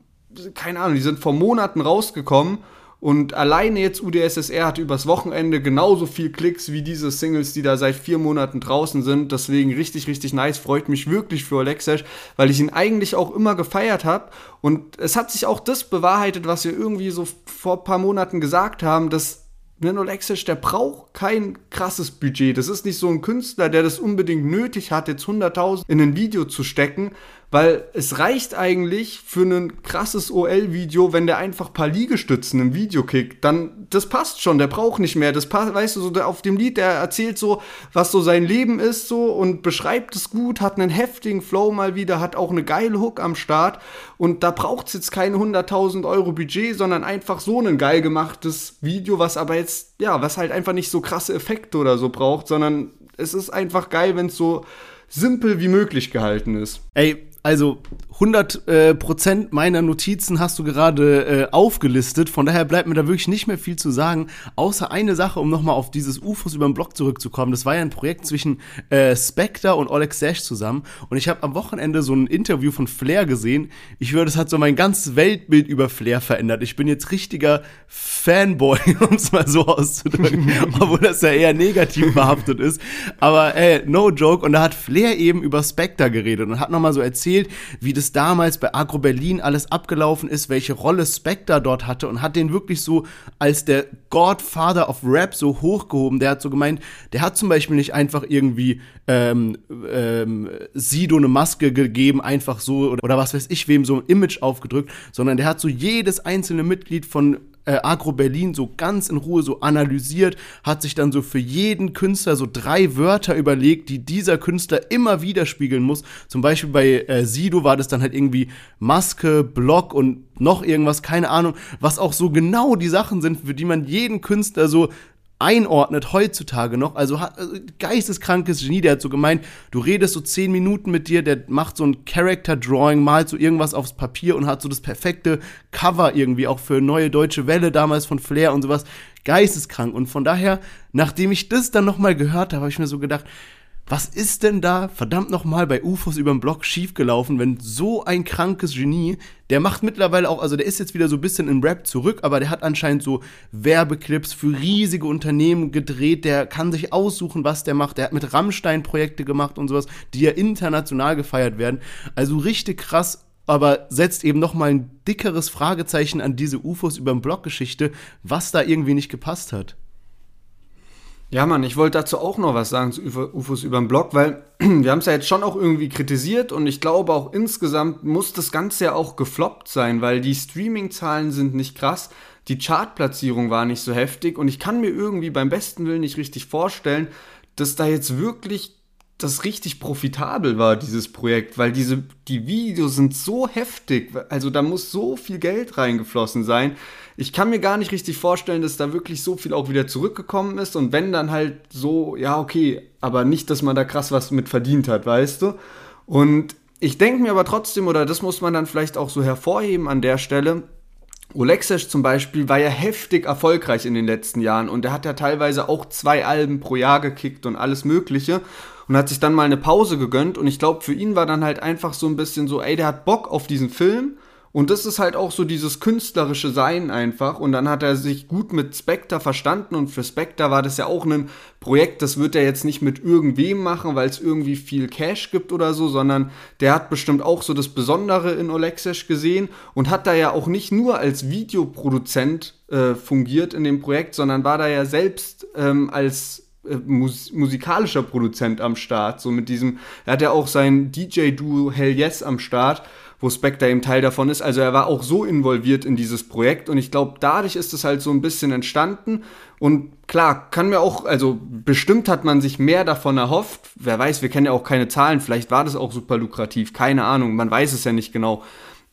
keine Ahnung, die sind vor Monaten rausgekommen und alleine jetzt UdSSR hat übers Wochenende genauso viel Klicks wie diese Singles, die da seit vier Monaten draußen sind. Deswegen richtig, richtig nice. Freut mich wirklich für Alexej, weil ich ihn eigentlich auch immer gefeiert habe. Und es hat sich auch das bewahrheitet, was wir irgendwie so vor ein paar Monaten gesagt haben, dass Nino Lexic, der braucht kein krasses Budget. Das ist nicht so ein Künstler, der das unbedingt nötig hat, jetzt 100.000 in ein Video zu stecken, weil es reicht eigentlich für ein krasses OL-Video, wenn der einfach ein paar Liegestützen im Video kickt. Dann, das passt schon, der braucht nicht mehr. Das passt, weißt du, so der, auf dem Lied, der erzählt so, was so sein Leben ist, so und beschreibt es gut, hat einen heftigen Flow mal wieder, hat auch eine geile Hook am Start. Und da braucht es jetzt keine 100.000 Euro Budget, sondern einfach so ein geil gemachtes Video, was aber jetzt, ja, was halt einfach nicht so krasse Effekte oder so braucht, sondern es ist einfach geil, wenn es so simpel wie möglich gehalten ist. Ey, also 100 äh, Prozent meiner Notizen hast du gerade äh, aufgelistet. Von daher bleibt mir da wirklich nicht mehr viel zu sagen, außer eine Sache, um nochmal auf dieses UFOs über den Blog zurückzukommen. Das war ja ein Projekt zwischen äh, Spectre und Oleg Sash zusammen. Und ich habe am Wochenende so ein Interview von Flair gesehen. Ich würde, das hat so mein ganzes Weltbild über Flair verändert. Ich bin jetzt richtiger Fanboy, um es mal so auszudrücken, obwohl das ja eher negativ behaftet ist. Aber ey, no joke. Und da hat Flair eben über Spectre geredet und hat nochmal so erzählt, erzählt, wie das damals bei Agro Berlin alles abgelaufen ist, welche Rolle Spectre dort hatte und hat den wirklich so als der Godfather of Rap so hochgehoben. Der hat so gemeint, der hat zum Beispiel nicht einfach irgendwie ähm, ähm, Sido eine Maske gegeben, einfach so oder, oder was weiß ich wem so ein Image aufgedrückt, sondern der hat so jedes einzelne Mitglied von äh, Agro Berlin so ganz in Ruhe so analysiert, hat sich dann so für jeden Künstler so drei Wörter überlegt, die dieser Künstler immer widerspiegeln muss. Zum Beispiel bei äh, Sido war das dann halt irgendwie Maske, Block und noch irgendwas, keine Ahnung, was auch so genau die Sachen sind, für die man jeden Künstler so einordnet heutzutage noch. Also, also geisteskrankes Genie, der hat so gemeint, du redest so zehn Minuten mit dir, der macht so ein Character Drawing, malt so irgendwas aufs Papier und hat so das perfekte Cover irgendwie auch für neue deutsche Welle damals von Flair und sowas. Geisteskrank. Und von daher, nachdem ich das dann nochmal gehört habe, habe ich mir so gedacht, was ist denn da verdammt nochmal bei UFOs über den Block schiefgelaufen, wenn so ein krankes Genie, der macht mittlerweile auch, also der ist jetzt wieder so ein bisschen im Rap zurück, aber der hat anscheinend so Werbeclips für riesige Unternehmen gedreht, der kann sich aussuchen, was der macht, der hat mit Rammstein Projekte gemacht und sowas, die ja international gefeiert werden. Also richtig krass aber setzt eben noch mal ein dickeres Fragezeichen an diese UFOs über den Block Geschichte, was da irgendwie nicht gepasst hat. Ja, Mann, ich wollte dazu auch noch was sagen zu UFOs über den Blog, weil wir haben es ja jetzt schon auch irgendwie kritisiert und ich glaube auch insgesamt muss das Ganze ja auch gefloppt sein, weil die Streaming-Zahlen sind nicht krass, die Chartplatzierung war nicht so heftig und ich kann mir irgendwie beim besten Willen nicht richtig vorstellen, dass da jetzt wirklich das richtig profitabel war, dieses Projekt, weil diese, die Videos sind so heftig, also da muss so viel Geld reingeflossen sein. Ich kann mir gar nicht richtig vorstellen, dass da wirklich so viel auch wieder zurückgekommen ist und wenn dann halt so, ja, okay, aber nicht, dass man da krass was mit verdient hat, weißt du? Und ich denke mir aber trotzdem, oder das muss man dann vielleicht auch so hervorheben an der Stelle, Olexesh zum Beispiel war ja heftig erfolgreich in den letzten Jahren und er hat ja teilweise auch zwei Alben pro Jahr gekickt und alles Mögliche und hat sich dann mal eine Pause gegönnt und ich glaube, für ihn war dann halt einfach so ein bisschen so, ey, der hat Bock auf diesen Film und das ist halt auch so dieses künstlerische Sein einfach. Und dann hat er sich gut mit Spectre verstanden. Und für Spectre war das ja auch ein Projekt, das wird er jetzt nicht mit irgendwem machen, weil es irgendwie viel Cash gibt oder so, sondern der hat bestimmt auch so das Besondere in Olexesh gesehen und hat da ja auch nicht nur als Videoproduzent äh, fungiert in dem Projekt, sondern war da ja selbst ähm, als äh, mus musikalischer Produzent am Start. So mit diesem, er hat ja auch sein DJ-Duo Hell Yes am Start wo Spectre eben Teil davon ist. Also er war auch so involviert in dieses Projekt und ich glaube, dadurch ist es halt so ein bisschen entstanden. Und klar, kann mir auch, also bestimmt hat man sich mehr davon erhofft. Wer weiß, wir kennen ja auch keine Zahlen, vielleicht war das auch super lukrativ, keine Ahnung, man weiß es ja nicht genau.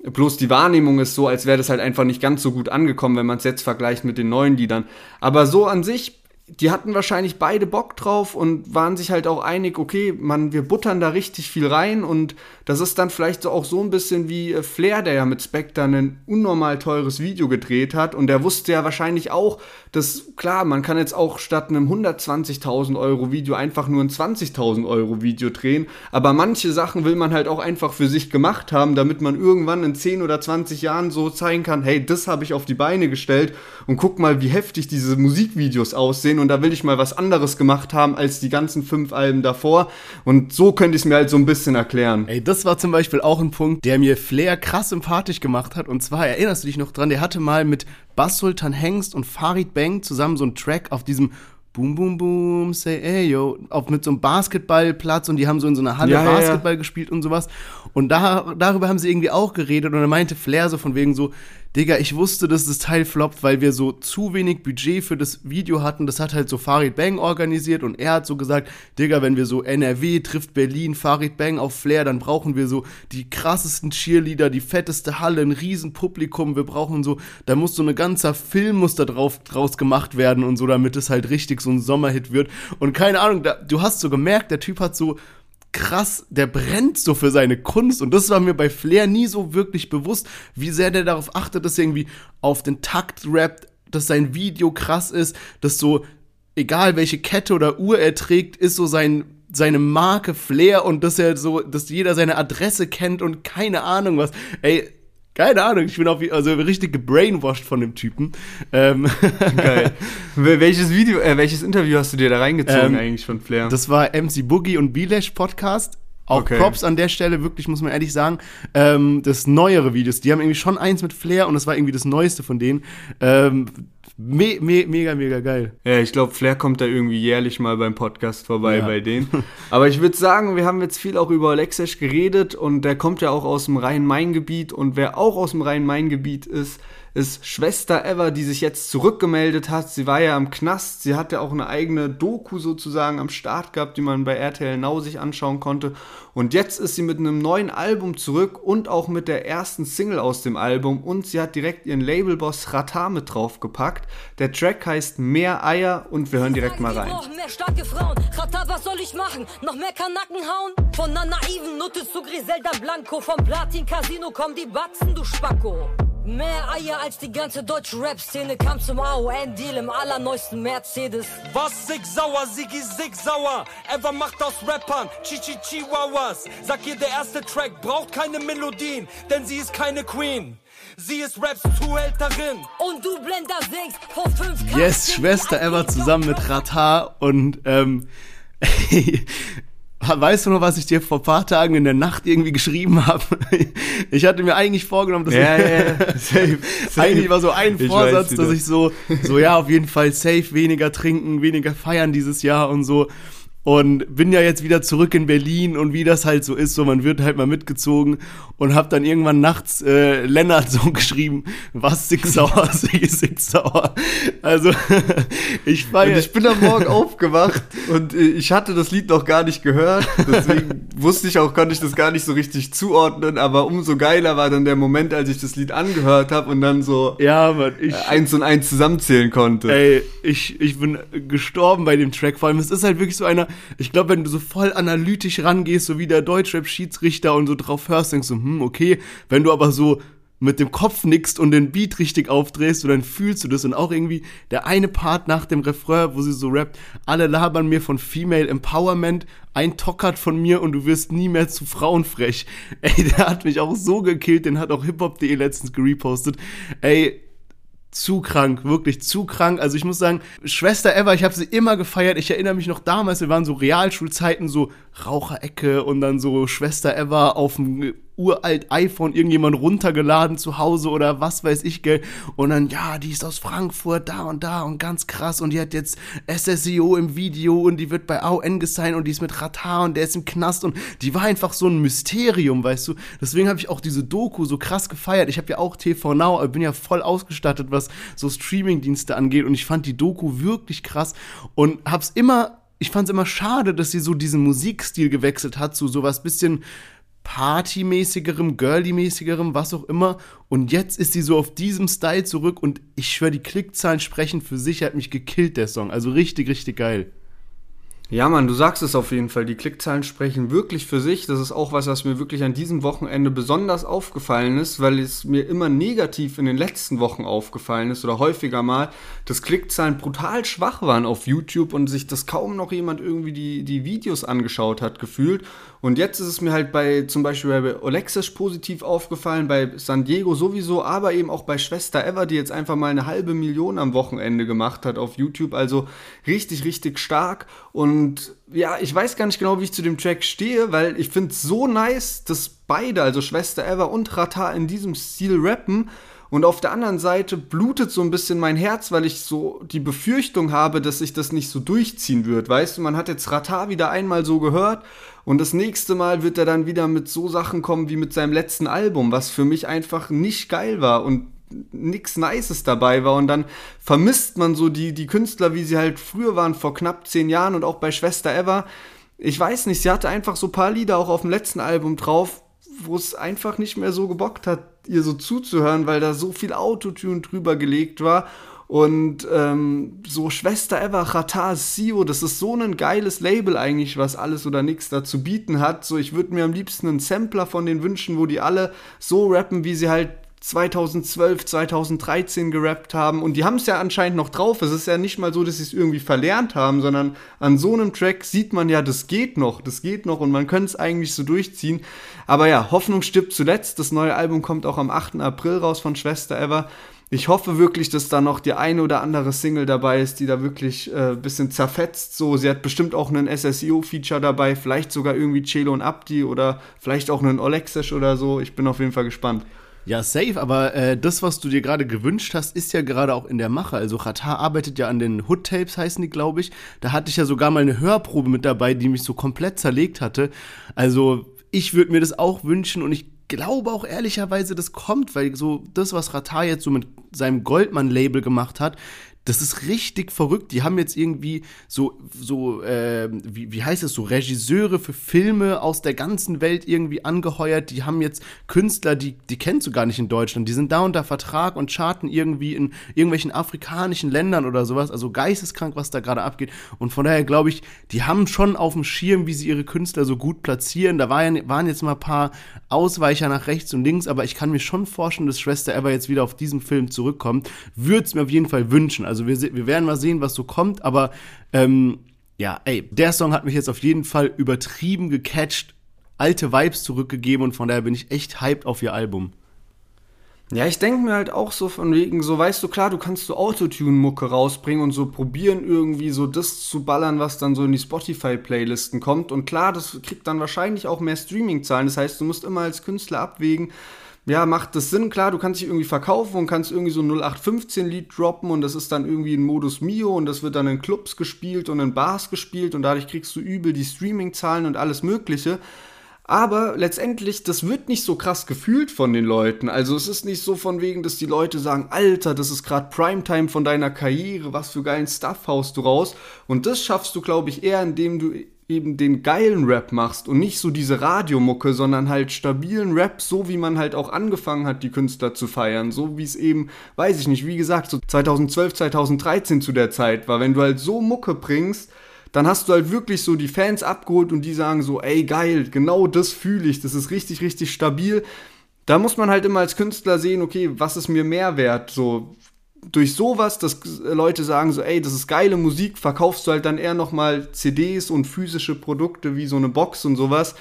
Bloß die Wahrnehmung ist so, als wäre das halt einfach nicht ganz so gut angekommen, wenn man es jetzt vergleicht mit den neuen Liedern. Aber so an sich die hatten wahrscheinlich beide Bock drauf und waren sich halt auch einig, okay, man, wir buttern da richtig viel rein und das ist dann vielleicht auch so ein bisschen wie äh, Flair, der ja mit Spectre ein unnormal teures Video gedreht hat und der wusste ja wahrscheinlich auch, dass, klar, man kann jetzt auch statt einem 120.000 Euro Video einfach nur ein 20.000 Euro Video drehen, aber manche Sachen will man halt auch einfach für sich gemacht haben, damit man irgendwann in 10 oder 20 Jahren so zeigen kann, hey, das habe ich auf die Beine gestellt und guck mal, wie heftig diese Musikvideos aussehen und da will ich mal was anderes gemacht haben als die ganzen fünf Alben davor. Und so könnte ich es mir halt so ein bisschen erklären. Ey, das war zum Beispiel auch ein Punkt, der mir Flair krass sympathisch gemacht hat. Und zwar, erinnerst du dich noch dran, der hatte mal mit Bass Sultan Hengst und Farid Bang zusammen so einen Track auf diesem Boom, boom, boom, say ey, yo, auf mit so einem Basketballplatz und die haben so in so einer Halle ja, Basketball ja, gespielt und sowas. Und da, darüber haben sie irgendwie auch geredet und dann meinte Flair so von wegen so, Digga, ich wusste, dass das Teil floppt, weil wir so zu wenig Budget für das Video hatten. Das hat halt so Farid Bang organisiert und er hat so gesagt, Digga, wenn wir so NRW trifft Berlin, Farid Bang auf Flair, dann brauchen wir so die krassesten Cheerleader, die fetteste Halle, ein riesen Publikum. Wir brauchen so, da muss so ein ganzer Film muss da drauf, draus gemacht werden und so, damit es halt richtig so ein Sommerhit wird. Und keine Ahnung, da, du hast so gemerkt, der Typ hat so krass, der brennt so für seine Kunst. Und das war mir bei Flair nie so wirklich bewusst, wie sehr der darauf achtet, dass er irgendwie auf den Takt rappt, dass sein Video krass ist, dass so, egal welche Kette oder Uhr er trägt, ist so sein seine Marke Flair und dass er so, dass jeder seine Adresse kennt und keine Ahnung was. Ey, keine Ahnung, ich bin auf, also richtig gebrainwashed von dem Typen. Ähm. Geil. welches Video, äh, welches Interview hast du dir da reingezogen ähm, eigentlich von Flair? Das war MC Boogie und Bilesh Podcast. Auch Okay. Props an der Stelle, wirklich, muss man ehrlich sagen. Ähm, das neuere Videos, die haben irgendwie schon eins mit Flair und das war irgendwie das neueste von denen. Ähm, me me mega, mega geil. Ja, ich glaube, Flair kommt da irgendwie jährlich mal beim Podcast vorbei Ja. bei denen. Aber ich würde sagen, wir haben jetzt viel auch über Alexesh geredet und der kommt ja auch aus dem Rhein-Main-Gebiet und wer auch aus dem Rhein-Main-Gebiet ist, ist Schwester Eva, die sich jetzt zurückgemeldet hat. Sie war ja am Knast, sie hatte auch eine eigene Doku sozusagen am Start gehabt, die man bei RTL Now sich anschauen konnte. Und jetzt ist sie mit einem neuen Album zurück und auch mit der ersten Single aus dem Album und sie hat direkt ihren Labelboss Rata mit draufgepackt. Der Track heißt Mehr Eier und wir hören direkt mal rein. Mehr starke Frauen. Rata, was soll ich machen? Noch mehr Kanacken hauen? Von einer naiven Nutte zu Griselda Blanco. Vom Platin Casino kommen die Batzen, du Spacko. Mehr Eier als die ganze deutsche Rap-Szene kam zum AON-Deal im allerneuesten Mercedes. Was sick sauer, Siggi sick sauer. Ever macht aus Rappern Chichi Chihuahuas. Sag ihr, der erste Track braucht keine Melodien, denn sie ist keine Queen. Sie ist Raps Zuhälterin. Und du Blender singst vor fünf K. Yes, Schwester Eva zusammen mit Rata und ähm, weißt du noch, was ich dir vor paar Tagen in der Nacht irgendwie geschrieben habe? Ich hatte mir eigentlich vorgenommen, dass Ja, ich, ja. Safe, safe. eigentlich war so ein Ich Vorsatz, weiß, wie dass das- ich so, so ja, auf jeden Fall safe, weniger trinken, weniger feiern dieses Jahr und so. Und bin ja jetzt wieder zurück in Berlin und wie das halt so ist, so man wird halt mal mitgezogen und hab dann irgendwann nachts äh, Lennart so geschrieben, was sick sauer, sick sauer. Also ich Und feier, ich bin am Morgen aufgewacht und äh, ich hatte das Lied noch gar nicht gehört. Deswegen wusste ich auch, konnte ich das gar nicht so richtig zuordnen. Aber umso geiler war dann der Moment, als ich das Lied angehört habe und dann so ja, Mann, ich, äh, eins und eins zusammenzählen konnte. Ey, ich, ich bin gestorben bei dem Track. Vor allem, es ist halt wirklich so einer, ich glaube, wenn du so voll analytisch rangehst, so wie der Deutschrap-Schiedsrichter und so drauf hörst, denkst du, hm, okay. Wenn du aber so mit dem Kopf nickst und den Beat richtig aufdrehst, so dann fühlst du das. Und auch irgendwie der eine Part nach dem Refrain, wo sie so rappt, alle labern mir von Female Empowerment, ein tockert von mir und du wirst nie mehr zu frauenfrech. Ey, der hat mich auch so gekillt, den hat auch hiphop.de letztens gerepostet. Ey, zu krank, wirklich zu krank. Also ich muss sagen, Schwester Eva, ich habe sie immer gefeiert. Ich erinnere mich noch damals, wir waren so Realschulzeiten, so Raucherecke und dann so Schwester Eva auf dem uralt iPhone irgendjemand runtergeladen zu Hause oder was weiß ich, gell. Und dann, ja, die ist aus Frankfurt, da und da und ganz krass und die hat jetzt SSEO im Video und die wird bei AON gesigned und die ist mit Ratar und der ist im Knast und die war einfach so ein Mysterium, weißt du. Deswegen habe ich auch diese Doku so krass gefeiert. Ich habe ja auch TV Now, bin ja voll ausgestattet, was so Streamingdienste angeht und ich fand die Doku wirklich krass und hab's immer ich fand's immer schade, dass sie so diesen Musikstil gewechselt hat zu sowas bisschen Partymäßigerem, Girly-mäßigerem, was auch immer. Und jetzt ist sie so auf diesem Style zurück und ich schwöre, die Klickzahlen sprechen für sich, hat mich gekillt, der Song. Also richtig, richtig geil. Ja, Mann, du sagst es auf jeden Fall. Die Klickzahlen sprechen wirklich für sich. Das ist auch was, was mir wirklich an diesem Wochenende besonders aufgefallen ist, weil es mir immer negativ in den letzten Wochen aufgefallen ist oder häufiger mal, dass Klickzahlen brutal schwach waren auf YouTube und sich das kaum noch jemand irgendwie die, die Videos angeschaut hat, gefühlt. Und jetzt ist es mir halt bei zum Beispiel bei Alexis positiv aufgefallen, bei San Diego sowieso, aber eben auch bei Schwester Eva, die jetzt einfach mal eine halbe Million am Wochenende gemacht hat auf YouTube. Also richtig, richtig stark. Und ja, ich weiß gar nicht genau, wie ich zu dem Track stehe, weil ich finde es so nice, dass beide, also Schwester Eva und Rata, in diesem Stil rappen. Und auf der anderen Seite blutet so ein bisschen mein Herz, weil ich so die Befürchtung habe, dass sich das nicht so durchziehen wird. Weißt du, man hat jetzt Rata wieder einmal so gehört und das nächste Mal wird er dann wieder mit so Sachen kommen wie mit seinem letzten Album, was für mich einfach nicht geil war und nix Nices dabei war. Und dann vermisst man so die, die Künstler, wie sie halt früher waren, vor knapp zehn Jahren und auch bei Schwester Eva. Ich weiß nicht, sie hatte einfach so ein paar Lieder auch auf dem letzten Album drauf, wo es einfach nicht mehr so gebockt hat, ihr so zuzuhören, weil da so viel Autotune drüber gelegt war. Und ähm, so Schwester Eva, Rata, Sio, das ist so ein geiles Label eigentlich, was alles oder nichts da zu bieten hat. So, ich würde mir am liebsten einen Sampler von denen wünschen, wo die alle so rappen, wie sie halt 2012, 2013 gerappt haben. Und die haben es ja anscheinend noch drauf. Es ist ja nicht mal so, dass sie es irgendwie verlernt haben, sondern an so einem Track sieht man ja, das geht noch, das geht noch und man könnte es eigentlich so durchziehen. Aber ja, Hoffnung stirbt zuletzt. Das neue Album kommt auch am 8. April raus von Schwester Ever. Ich hoffe wirklich, dass da noch die eine oder andere Single dabei ist, die da wirklich ein äh, bisschen zerfetzt. So, sie hat bestimmt auch einen SSEO-Feature dabei, vielleicht sogar irgendwie Celo und Abdi oder vielleicht auch einen Olexisch oder so. Ich bin auf jeden Fall gespannt. Ja, safe, aber äh, das, was du dir gerade gewünscht hast, ist ja gerade auch in der Mache. Also Qatar arbeitet ja an den Hood-Tapes, heißen die, glaube ich. Da hatte ich ja sogar mal eine Hörprobe mit dabei, die mich so komplett zerlegt hatte. Also ich würde mir das auch wünschen und ich glaube auch ehrlicherweise, das kommt, weil so das, was Ratar jetzt so mit seinem Goldmann-Label gemacht hat, das ist richtig verrückt. Die haben jetzt irgendwie so, so äh, wie, wie heißt es, so Regisseure für Filme aus der ganzen Welt irgendwie angeheuert. Die haben jetzt Künstler, die, die kennst du gar nicht in Deutschland. Die sind da unter Vertrag und charten irgendwie in irgendwelchen afrikanischen Ländern oder sowas. Also geisteskrank, was da gerade abgeht. Und von daher glaube ich, die haben schon auf dem Schirm, wie sie ihre Künstler so gut platzieren. Da war ja, waren jetzt mal ein paar Ausweicher nach rechts und links, aber ich kann mir schon vorstellen, dass Schwester Ever jetzt wieder auf diesen Film zurückkommt. Würde es mir auf jeden Fall wünschen. Also wir, wir werden mal sehen, was so kommt, aber ähm, ja, ey, der Song hat mich jetzt auf jeden Fall übertrieben gecatcht, alte Vibes zurückgegeben und von daher bin ich echt hyped auf ihr Album. Ja, ich denke mir halt auch so von wegen, so weißt du, klar, du kannst so Autotune-Mucke rausbringen und so probieren irgendwie so das zu ballern, was dann so in die Spotify-Playlisten kommt. Und klar, das kriegt dann wahrscheinlich auch mehr Streaming-Zahlen. Das heißt, du musst immer als Künstler abwägen, ja, macht das Sinn, klar, du kannst dich irgendwie verkaufen und kannst irgendwie so ein 0815-Lied droppen und das ist dann irgendwie ein Modus Mio und das wird dann in Clubs gespielt und in Bars gespielt und dadurch kriegst du übel die Streaming-Zahlen und alles Mögliche. Aber letztendlich, das wird nicht so krass gefühlt von den Leuten. Also es ist nicht so von wegen, dass die Leute sagen, Alter, das ist gerade Primetime von deiner Karriere, was für geilen Stuff haust du raus. Und das schaffst du, glaube ich, eher, indem du eben den geilen Rap machst und nicht so diese Radiomucke, sondern halt stabilen Rap, so wie man halt auch angefangen hat, die Künstler zu feiern. So wie es eben, weiß ich nicht, wie gesagt, so 2012, 2013 zu der Zeit war. Wenn du halt so Mucke bringst, dann hast du halt wirklich so die Fans abgeholt und die sagen so, ey geil, genau das fühle ich, das ist richtig, richtig stabil. Da muss man halt immer als Künstler sehen, okay, was ist mir mehr wert? So, durch sowas, dass Leute sagen so, ey, das ist geile Musik, verkaufst du halt dann eher nochmal CDs und physische Produkte wie so eine Box und sowas.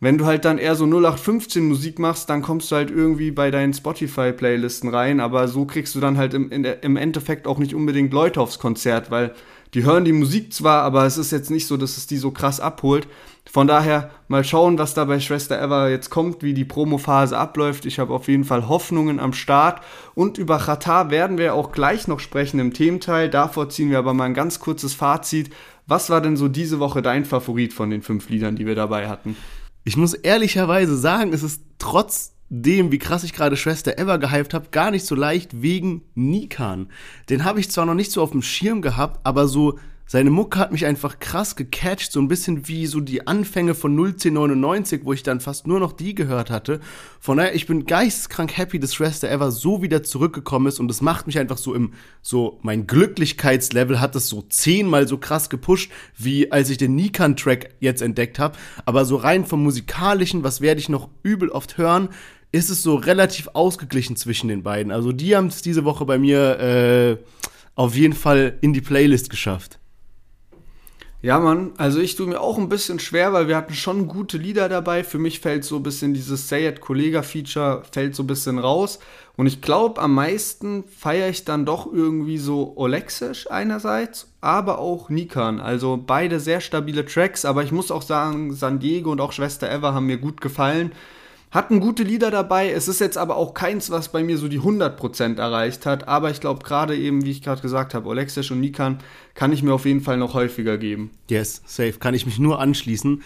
Wenn du halt dann eher so 0815 Musik machst, dann kommst du halt irgendwie bei deinen Spotify-Playlisten rein, aber so kriegst du dann halt im, im Endeffekt auch nicht unbedingt Leute aufs Konzert, weil die hören die Musik zwar, aber es ist jetzt nicht so, dass es die so krass abholt. Von daher mal schauen, was da bei Schwester Ever jetzt kommt, wie die Promophase abläuft. Ich habe auf jeden Fall Hoffnungen am Start. Und über Qatar werden wir auch gleich noch sprechen im Thementeil. Davor ziehen wir aber mal ein ganz kurzes Fazit. Was war denn so diese Woche dein Favorit von den fünf Liedern, die wir dabei hatten? Ich muss ehrlicherweise sagen, es ist trotz dem, wie krass ich gerade Schwester Ever gehypt habe, gar nicht so leicht wegen Nikan. Den habe ich zwar noch nicht so auf dem Schirm gehabt, aber so seine Mucke hat mich einfach krass gecatcht, so ein bisschen wie so die Anfänge von 01099, wo ich dann fast nur noch die gehört hatte. Von daher, ich bin geisteskrank happy, dass Schwester Ever so wieder zurückgekommen ist und das macht mich einfach so im, so mein Glücklichkeitslevel hat das so zehnmal so krass gepusht, wie als ich den Nikan-Track jetzt entdeckt habe. Aber so rein vom musikalischen, was werde ich noch übel oft hören, ist es so relativ ausgeglichen zwischen den beiden. Also die haben es diese Woche bei mir äh, auf jeden Fall in die Playlist geschafft. Ja, Mann, also ich tue mir auch ein bisschen schwer, weil wir hatten schon gute Lieder dabei. Für mich fällt so ein bisschen dieses Sayed Kollega Feature fällt so ein bisschen raus. Und ich glaube, am meisten feiere ich dann doch irgendwie so Olexisch einerseits, aber auch Nikan. Also beide sehr stabile Tracks, aber ich muss auch sagen, San Diego und auch Schwester Ever haben mir gut gefallen. Hatten gute Lieder dabei. Es ist jetzt aber auch keins, was bei mir so die 100% erreicht hat. Aber ich glaube, gerade eben, wie ich gerade gesagt habe, Olexisch und Nikan kann ich mir auf jeden Fall noch häufiger geben. Yes, safe. Kann ich mich nur anschließen.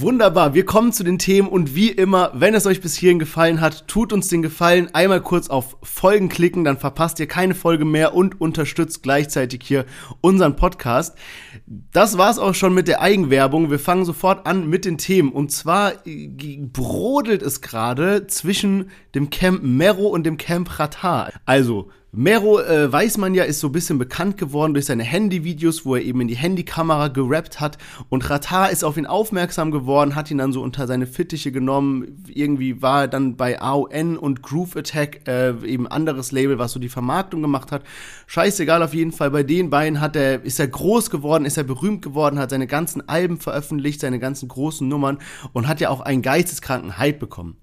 Wunderbar, wir kommen zu den Themen und wie immer, wenn es euch bis hierhin gefallen hat, tut uns den Gefallen, einmal kurz auf Folgen klicken, dann verpasst ihr keine Folge mehr und unterstützt gleichzeitig hier unseren Podcast. Das war's auch schon mit der Eigenwerbung. Wir fangen sofort an mit den Themen und zwar äh, brodelt es gerade zwischen dem Camp Mero und dem Camp Ratar. Also, Mero, äh, weiß man ja, ist so ein bisschen bekannt geworden durch seine Handyvideos, wo er eben in die Handykamera gerappt hat. Und Ratar ist auf ihn aufmerksam geworden, hat ihn dann so unter seine Fittiche genommen. Irgendwie war er dann bei AON und Groove Attack, äh, eben anderes Label, was so die Vermarktung gemacht hat. Scheißegal, auf jeden Fall. Bei den beiden hat er, ist er groß geworden, ist er berühmt geworden, hat seine ganzen Alben veröffentlicht, seine ganzen großen Nummern und hat ja auch einen geisteskranken Hype bekommen.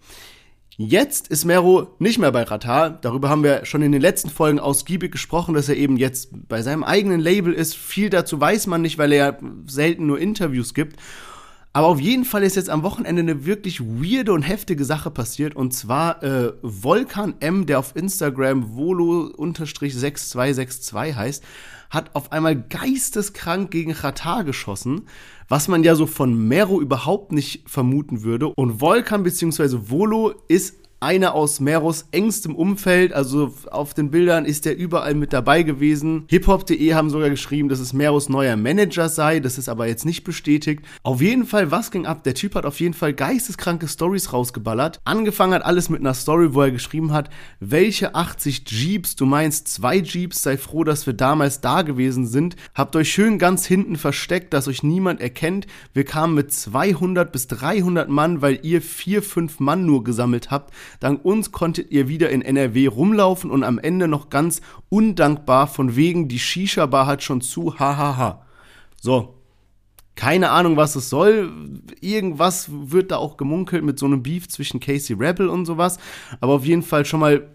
Jetzt ist Mero nicht mehr bei Ratar. Darüber haben wir schon in den letzten Folgen ausgiebig gesprochen, dass er eben jetzt bei seinem eigenen Label ist. Viel dazu weiß man nicht, weil er selten nur Interviews gibt. Aber auf jeden Fall ist jetzt am Wochenende eine wirklich weirde und heftige Sache passiert. Und zwar äh, Volkan M, der auf Instagram Volo-6262 heißt, hat auf einmal geisteskrank gegen Ratar geschossen, was man ja so von Mero überhaupt nicht vermuten würde. Und Volkan bzw. Volo ist einer aus Meros engstem Umfeld, also auf den Bildern ist er überall mit dabei gewesen. Hiphop.de haben sogar geschrieben, dass es Meros neuer Manager sei, das ist aber jetzt nicht bestätigt. Auf jeden Fall, was ging ab? Der Typ hat auf jeden Fall geisteskranke Stories rausgeballert. Angefangen hat alles mit einer Story, wo er geschrieben hat, welche 80 Jeeps, du meinst zwei Jeeps, sei froh, dass wir damals da gewesen sind. Habt euch schön ganz hinten versteckt, dass euch niemand erkennt. Wir kamen mit 200 bis 300 Mann, weil ihr vier, fünf Mann nur gesammelt habt. Dank uns konntet ihr wieder in NRW rumlaufen und am Ende noch ganz undankbar von wegen, die Shisha-Bar hat schon zu, hahaha. So. Keine Ahnung, was es soll. Irgendwas wird da auch gemunkelt mit so einem Beef zwischen Casey Rebel und sowas. Aber auf jeden Fall schon mal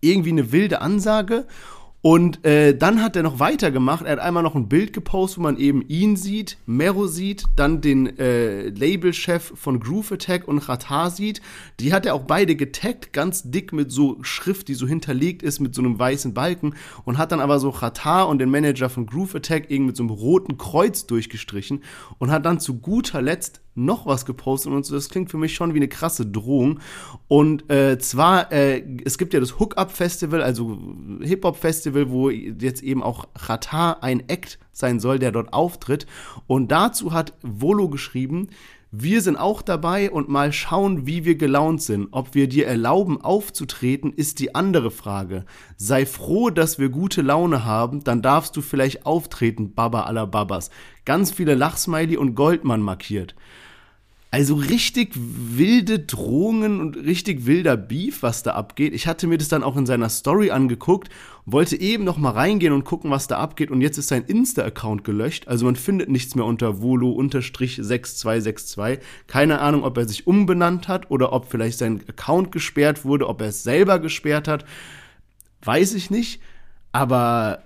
irgendwie eine wilde Ansage. Und äh, dann hat er noch weitergemacht. Er hat einmal noch ein Bild gepostet, wo man eben ihn sieht, Mero sieht, dann den äh, Labelchef von Groove Attack und Ratar sieht. Die hat er auch beide getaggt, ganz dick mit so Schrift, die so hinterlegt ist mit so einem weißen Balken. Und hat dann aber so Ratar und den Manager von Groove Attack irgendwie mit so einem roten Kreuz durchgestrichen. Und hat dann zu guter Letzt noch was gepostet und das klingt für mich schon wie eine krasse Drohung. Und äh, zwar, äh, es gibt ja das Hookup-Festival, also Hip-Hop-Festival, wo jetzt eben auch Ratar ein Act sein soll, der dort auftritt. Und dazu hat Volo geschrieben, wir sind auch dabei und mal schauen, wie wir gelaunt sind. Ob wir dir erlauben, aufzutreten, ist die andere Frage. Sei froh, dass wir gute Laune haben, dann darfst du vielleicht auftreten, Baba aller Babas. Ganz viele Lachsmiley und Goldmann markiert. Also richtig wilde Drohungen und richtig wilder Beef, was da abgeht. Ich hatte mir das dann auch in seiner Story angeguckt, wollte eben noch mal reingehen und gucken, was da abgeht. Und jetzt ist sein Insta-Account gelöscht. Also man findet nichts mehr unter Volo-6262. Keine Ahnung, ob er sich umbenannt hat oder ob vielleicht sein Account gesperrt wurde, ob er es selber gesperrt hat. Weiß ich nicht. Aber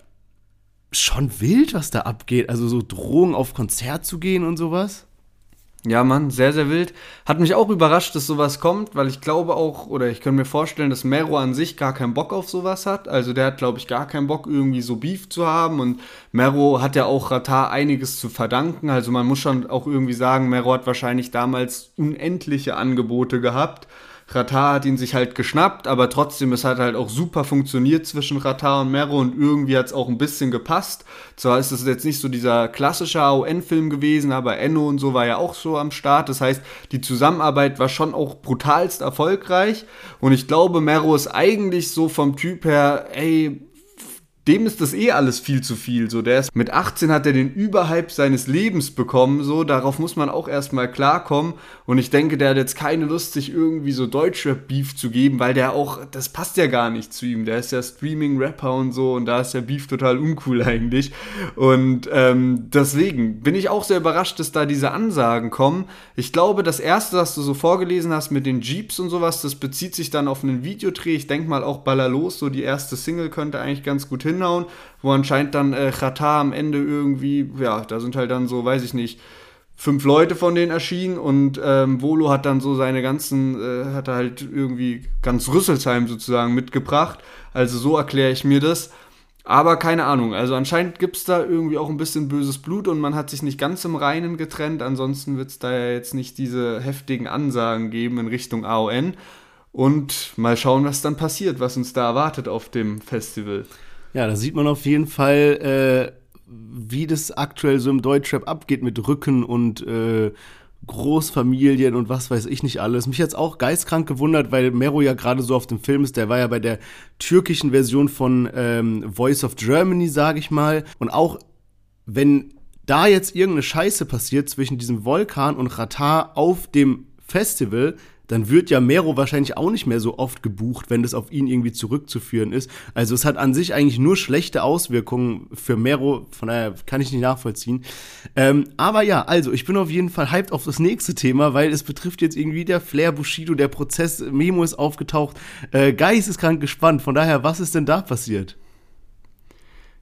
schon wild, was da abgeht. Also so Drohungen auf Konzert zu gehen und sowas. Ja, Mann, sehr, sehr wild. Hat mich auch überrascht, dass sowas kommt, weil ich glaube auch, oder ich könnte mir vorstellen, dass Mero an sich gar keinen Bock auf sowas hat. Also der hat, glaube ich, gar keinen Bock, irgendwie so Beef zu haben. Und Mero hat ja auch Ratar einiges zu verdanken. Also man muss schon auch irgendwie sagen, Mero hat wahrscheinlich damals unendliche Angebote gehabt Ratar hat ihn sich halt geschnappt, aber trotzdem, es hat halt auch super funktioniert zwischen Ratar und Mero und irgendwie hat es auch ein bisschen gepasst. Zwar ist es jetzt nicht so dieser klassische AON-Film gewesen, aber Enno und so war ja auch so am Start. Das heißt, die Zusammenarbeit war schon auch brutalst erfolgreich und ich glaube, Mero ist eigentlich so vom Typ her, ey, dem ist das eh alles viel zu viel. So, der ist mit 18 hat er den Überhype seines Lebens bekommen. So, darauf muss man auch erstmal klarkommen. Und ich denke, der hat jetzt keine Lust, sich irgendwie so deutsche Beef zu geben, weil der auch, das passt ja gar nicht zu ihm. Der ist ja Streaming-Rapper und so und da ist der Beef total uncool eigentlich. Und ähm, deswegen bin ich auch sehr überrascht, dass da diese Ansagen kommen. Ich glaube, das erste, was du so vorgelesen hast mit den Jeeps und sowas, das bezieht sich dann auf einen Videodreh. Ich denke mal auch Ballerlos, so die erste Single könnte eigentlich ganz gut hin hinhauen, wo anscheinend dann äh, Qatar am Ende irgendwie, ja, da sind halt dann so, weiß ich nicht, fünf Leute von denen erschienen und ähm, Volo hat dann so seine ganzen, äh, hat er halt irgendwie ganz Rüsselsheim sozusagen mitgebracht. Also so erkläre ich mir das. Aber keine Ahnung, also anscheinend gibt es da irgendwie auch ein bisschen böses Blut und man hat sich nicht ganz im Reinen getrennt. Ansonsten wird es da ja jetzt nicht diese heftigen Ansagen geben in Richtung AON. Und mal schauen, was dann passiert, was uns da erwartet auf dem Festival. Ja, da sieht man auf jeden Fall, äh, wie das aktuell so im Deutschrap abgeht mit Rücken und äh, Großfamilien und was weiß ich nicht alles. Mich jetzt auch geistkrank gewundert, weil Mero ja gerade so auf dem Film ist. Der war ja bei der türkischen Version von ähm, Voice of Germany, sage ich mal. Und auch wenn da jetzt irgendeine Scheiße passiert zwischen diesem Vulkan und Ratar auf dem Festival, dann wird ja Mero wahrscheinlich auch nicht mehr so oft gebucht, wenn das auf ihn irgendwie zurückzuführen ist. Also es hat an sich eigentlich nur schlechte Auswirkungen für Mero, von daher kann ich nicht nachvollziehen. Ähm, aber ja, also ich bin auf jeden Fall hyped auf das nächste Thema, weil es betrifft jetzt irgendwie der Flair Bushido, der Prozess, Memo ist aufgetaucht, äh, Geist ist krank gespannt. Von daher, was ist denn da passiert?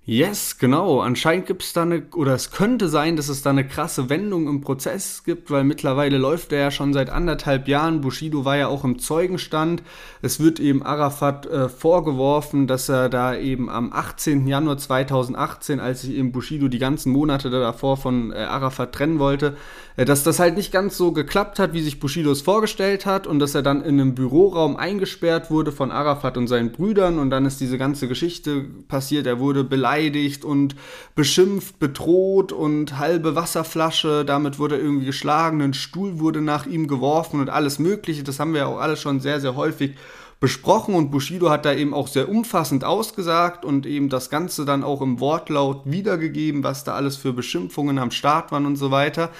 Yes, genau. Anscheinend gibt es da eine, oder es könnte sein, dass es da eine krasse Wendung im Prozess gibt, weil mittlerweile läuft er ja schon seit anderthalb Jahren. Bushido war ja auch im Zeugenstand. Es wird eben Arafat äh, vorgeworfen, dass er da eben am 18. Januar 2018, als sich eben Bushido die ganzen Monate davor von äh, Arafat trennen wollte, äh, dass das halt nicht ganz so geklappt hat, wie sich Bushido es vorgestellt hat und dass er dann in einem Büroraum eingesperrt wurde von Arafat und seinen Brüdern und dann ist diese ganze Geschichte passiert. Er wurde beleidigt beleidigt und beschimpft, bedroht und halbe Wasserflasche, damit wurde er irgendwie geschlagen, ein Stuhl wurde nach ihm geworfen und alles Mögliche. Das haben wir ja auch alles schon sehr, sehr häufig besprochen und Bushido hat da eben auch sehr umfassend ausgesagt und eben das Ganze dann auch im Wortlaut wiedergegeben, was da alles für Beschimpfungen am Start waren und so weiter.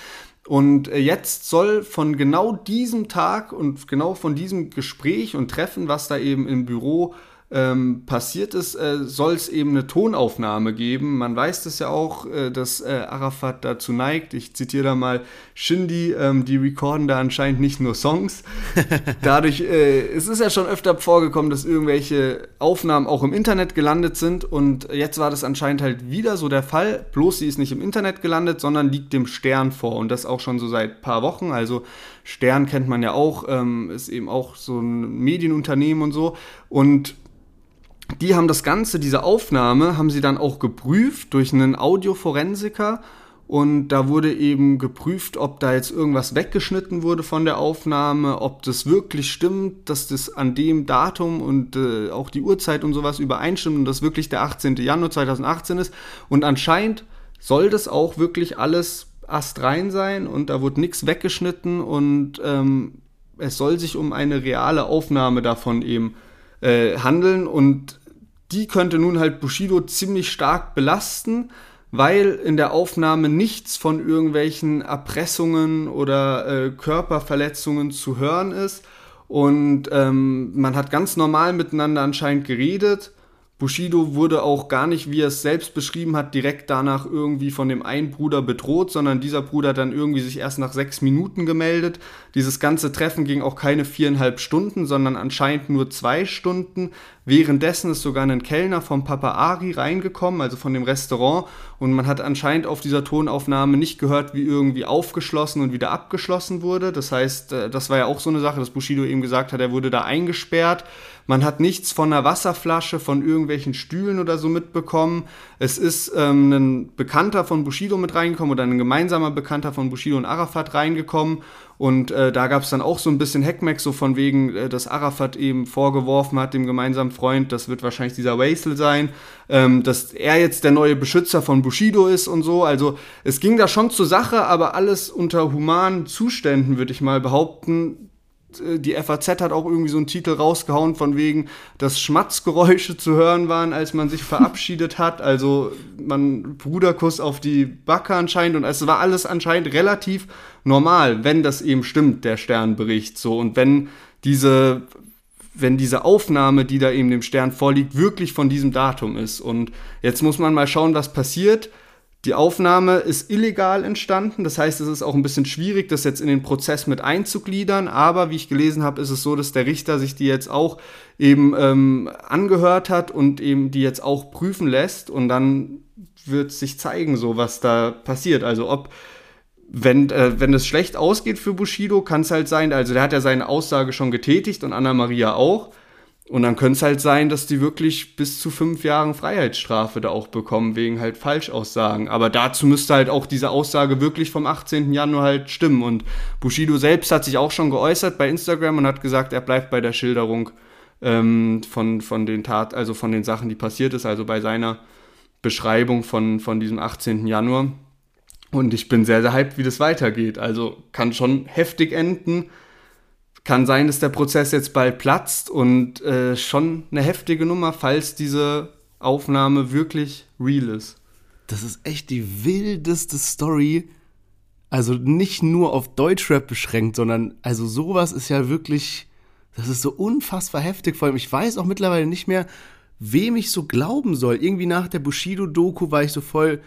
Und äh, jetzt soll von genau diesem Tag und genau von diesem Gespräch und Treffen, was da eben im Büro ähm, passiert ist, äh, soll es eben eine Tonaufnahme geben. Man weiß das ja auch, äh, dass äh, Arafat dazu neigt. Ich zitiere da mal Shindy, ähm, die recorden da anscheinend nicht nur Songs. Dadurch, äh, es ist ja schon öfter vorgekommen, dass irgendwelche Aufnahmen auch im Internet gelandet sind und jetzt war das anscheinend halt wieder so der Fall. Bloß sie ist nicht im Internet gelandet, sondern liegt dem Stern vor und das auch schon so seit paar Wochen. Also Stern kennt man ja auch, ähm, ist eben auch so ein Medienunternehmen und so und die haben das Ganze, diese Aufnahme, haben sie dann auch geprüft durch einen Audioforensiker. Und da wurde eben geprüft, ob da jetzt irgendwas weggeschnitten wurde von der Aufnahme, ob das wirklich stimmt, dass das an dem Datum und äh, auch die Uhrzeit und sowas übereinstimmt und das wirklich der 18. Januar 2018 ist. Und anscheinend soll das auch wirklich alles astrein sein und da wurde nichts weggeschnitten und ähm, es soll sich um eine reale Aufnahme davon eben äh, handeln und die könnte nun halt Bushido ziemlich stark belasten, weil in der Aufnahme nichts von irgendwelchen Erpressungen oder äh, Körperverletzungen zu hören ist. Und ähm, man hat ganz normal miteinander anscheinend geredet Bushido wurde auch gar nicht, wie er es selbst beschrieben hat, direkt danach irgendwie von dem einen Bruder bedroht, sondern dieser Bruder hat dann irgendwie sich erst nach sechs Minuten gemeldet. Dieses ganze Treffen ging auch keine viereinhalb Stunden, sondern anscheinend nur zwei Stunden. Währenddessen ist sogar ein Kellner vom Papa Ari reingekommen, also von dem Restaurant, und man hat anscheinend auf dieser Tonaufnahme nicht gehört, wie irgendwie aufgeschlossen und wieder abgeschlossen wurde. Das heißt, äh, das war ja auch so eine Sache, dass Bushido eben gesagt hat, er wurde da eingesperrt. Man hat nichts von einer Wasserflasche, von irgendwelchen Stühlen oder so mitbekommen. Es ist ähm, ein Bekannter von Bushido mit reingekommen oder ein gemeinsamer Bekannter von Bushido und Arafat reingekommen und äh, da gab es dann auch so ein bisschen Heckmeck, so von wegen, äh, dass Arafat eben vorgeworfen hat, dem gemeinsamen Freund, das wird wahrscheinlich dieser Waisel sein, ähm, dass er jetzt der neue Beschützer von Bushido ist und so. Also es ging da schon zur Sache, aber alles unter humanen Zuständen, würde ich mal behaupten. Äh, die FAZ hat auch irgendwie so einen Titel rausgehauen von wegen, dass Schmatzgeräusche zu hören waren, als man sich verabschiedet hat. Also man Bruderkuss auf die Backe anscheinend und es war alles anscheinend relativ normal, wenn das eben stimmt, der Sternbericht so und wenn diese wenn diese Aufnahme, die da eben dem Stern vorliegt, wirklich von diesem Datum ist. Und jetzt muss man mal schauen, was passiert. Die Aufnahme ist illegal entstanden, das heißt, es ist auch ein bisschen schwierig, das jetzt in den Prozess mit einzugliedern, aber wie ich gelesen habe, ist es so, dass der Richter sich die jetzt auch eben ähm, angehört hat und eben die jetzt auch prüfen lässt und dann wird sich zeigen, so was da passiert. Also ob wenn, äh, wenn es schlecht ausgeht für Bushido, kann es halt sein, also der hat ja seine Aussage schon getätigt und Anna Maria auch. Und dann könnte es halt sein, dass die wirklich bis zu fünf Jahren Freiheitsstrafe da auch bekommen, wegen halt Falschaussagen. Aber dazu müsste halt auch diese Aussage wirklich vom 18. Januar halt stimmen. Und Bushido selbst hat sich auch schon geäußert bei Instagram und hat gesagt, er bleibt bei der Schilderung ähm, von, von den Tat, also von den Sachen, die passiert ist, also bei seiner Beschreibung von, von diesem 18. Januar. Und ich bin sehr, sehr hyped, wie das weitergeht. Also kann schon heftig enden kann sein, dass der Prozess jetzt bald platzt und äh, schon eine heftige Nummer, falls diese Aufnahme wirklich real ist. Das ist echt die wildeste Story. also nicht nur auf Deutschrap beschränkt, sondern also sowas ist ja wirklich, das ist so unfassbar heftig. Vor allem, ich weiß auch mittlerweile nicht mehr, wem ich so glauben soll. Irgendwie nach der Bushido-Doku war ich so voll,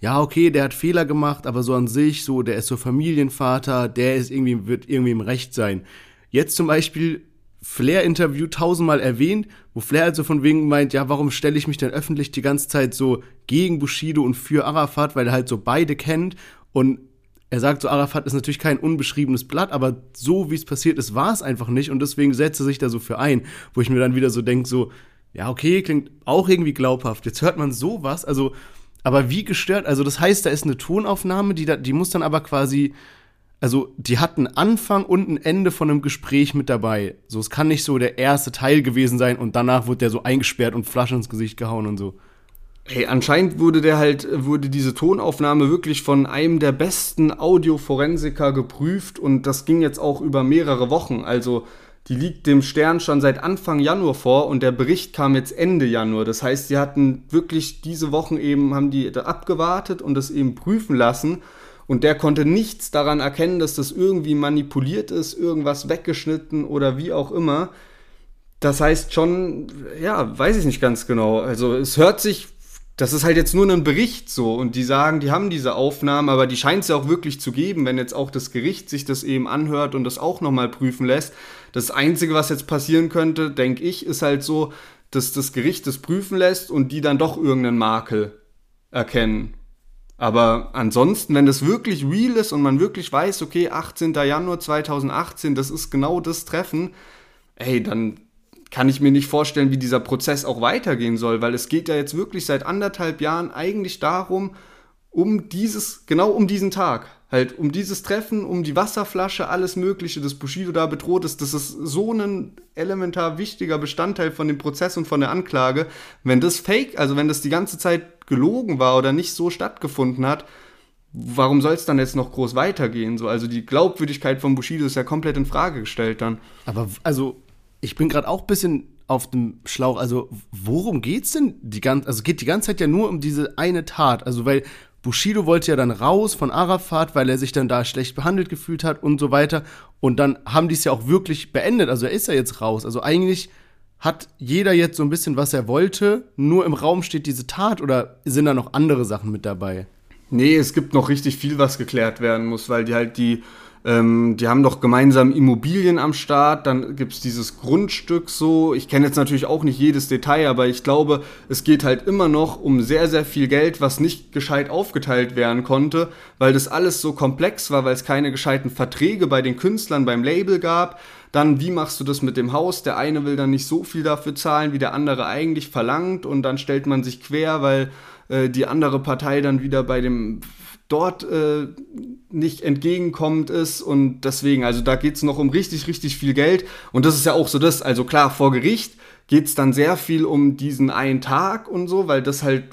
ja, okay, der hat Fehler gemacht, aber so an sich, so, der ist so Familienvater, der ist irgendwie, wird irgendwie im Recht sein. Jetzt zum Beispiel Flair-Interview tausendmal erwähnt, wo Flair also von wegen meint, ja, warum stelle ich mich denn öffentlich die ganze Zeit so gegen Bushido und für Arafat, weil er halt so beide kennt? Und er sagt so, Arafat ist natürlich kein unbeschriebenes Blatt, aber so wie es passiert ist, war es einfach nicht. Und deswegen setzt er sich da so für ein, wo ich mir dann wieder so denke, so, ja, okay, klingt auch irgendwie glaubhaft. Jetzt hört man sowas, also, aber wie gestört, also das heißt, da ist eine Tonaufnahme, die, da, die muss dann aber quasi, also die hat einen Anfang und ein Ende von einem Gespräch mit dabei. So, es kann nicht so der erste Teil gewesen sein und danach wird der so eingesperrt und Flasche ins Gesicht gehauen und so. Hey, anscheinend wurde der halt, wurde diese Tonaufnahme wirklich von einem der besten Audioforensiker geprüft und das ging jetzt auch über mehrere Wochen. Also die liegt dem Stern schon seit Anfang Januar vor und der Bericht kam jetzt Ende Januar. Das heißt, sie hatten wirklich diese Wochen eben, haben die abgewartet und das eben prüfen lassen. Und der konnte nichts daran erkennen, dass das irgendwie manipuliert ist, irgendwas weggeschnitten oder wie auch immer. Das heißt schon, ja, weiß ich nicht ganz genau. Also es hört sich das ist halt jetzt nur ein Bericht so und die sagen, die haben diese Aufnahmen, aber die scheint es ja auch wirklich zu geben, wenn jetzt auch das Gericht sich das eben anhört und das auch nochmal prüfen lässt. Das Einzige, was jetzt passieren könnte, denke ich, ist halt so, dass das Gericht das prüfen lässt und die dann doch irgendeinen Makel erkennen. Aber ansonsten, wenn das wirklich real ist und man wirklich weiß, okay, 18. Januar 2018, das ist genau das Treffen, ey, dann kann ich mir nicht vorstellen, wie dieser Prozess auch weitergehen soll, weil es geht ja jetzt wirklich seit anderthalb Jahren eigentlich darum, um dieses, genau um diesen Tag, halt um dieses Treffen, um die Wasserflasche, alles Mögliche, das Bushido da bedroht ist, das ist so ein elementar wichtiger Bestandteil von dem Prozess und von der Anklage. Wenn das fake, also wenn das die ganze Zeit gelogen war oder nicht so stattgefunden hat, warum soll es dann jetzt noch groß weitergehen? So, also die Glaubwürdigkeit von Bushido ist ja komplett in Frage gestellt dann. Aber also ich bin gerade auch ein bisschen auf dem Schlauch. Also, worum geht's denn die ganze, also geht die ganze Zeit ja nur um diese eine Tat. Also, weil Bushido wollte ja dann raus von Arafat, weil er sich dann da schlecht behandelt gefühlt hat und so weiter. Und dann haben die es ja auch wirklich beendet. Also, er ist ja jetzt raus. Also, eigentlich hat jeder jetzt so ein bisschen, was er wollte. Nur im Raum steht diese Tat oder sind da noch andere Sachen mit dabei? Nee, es gibt noch richtig viel, was geklärt werden muss, weil die halt die ähm, die haben doch gemeinsam Immobilien am Start, dann gibt es dieses Grundstück so. Ich kenne jetzt natürlich auch nicht jedes Detail, aber ich glaube, es geht halt immer noch um sehr, sehr viel Geld, was nicht gescheit aufgeteilt werden konnte, weil das alles so komplex war, weil es keine gescheiten Verträge bei den Künstlern beim Label gab. Dann, wie machst du das mit dem Haus? Der eine will dann nicht so viel dafür zahlen, wie der andere eigentlich verlangt und dann stellt man sich quer, weil äh, die andere Partei dann wieder bei dem dort äh, nicht entgegenkommend ist und deswegen, also da geht es noch um richtig, richtig viel Geld und das ist ja auch so das, also klar, vor Gericht geht es dann sehr viel um diesen einen Tag und so, weil das halt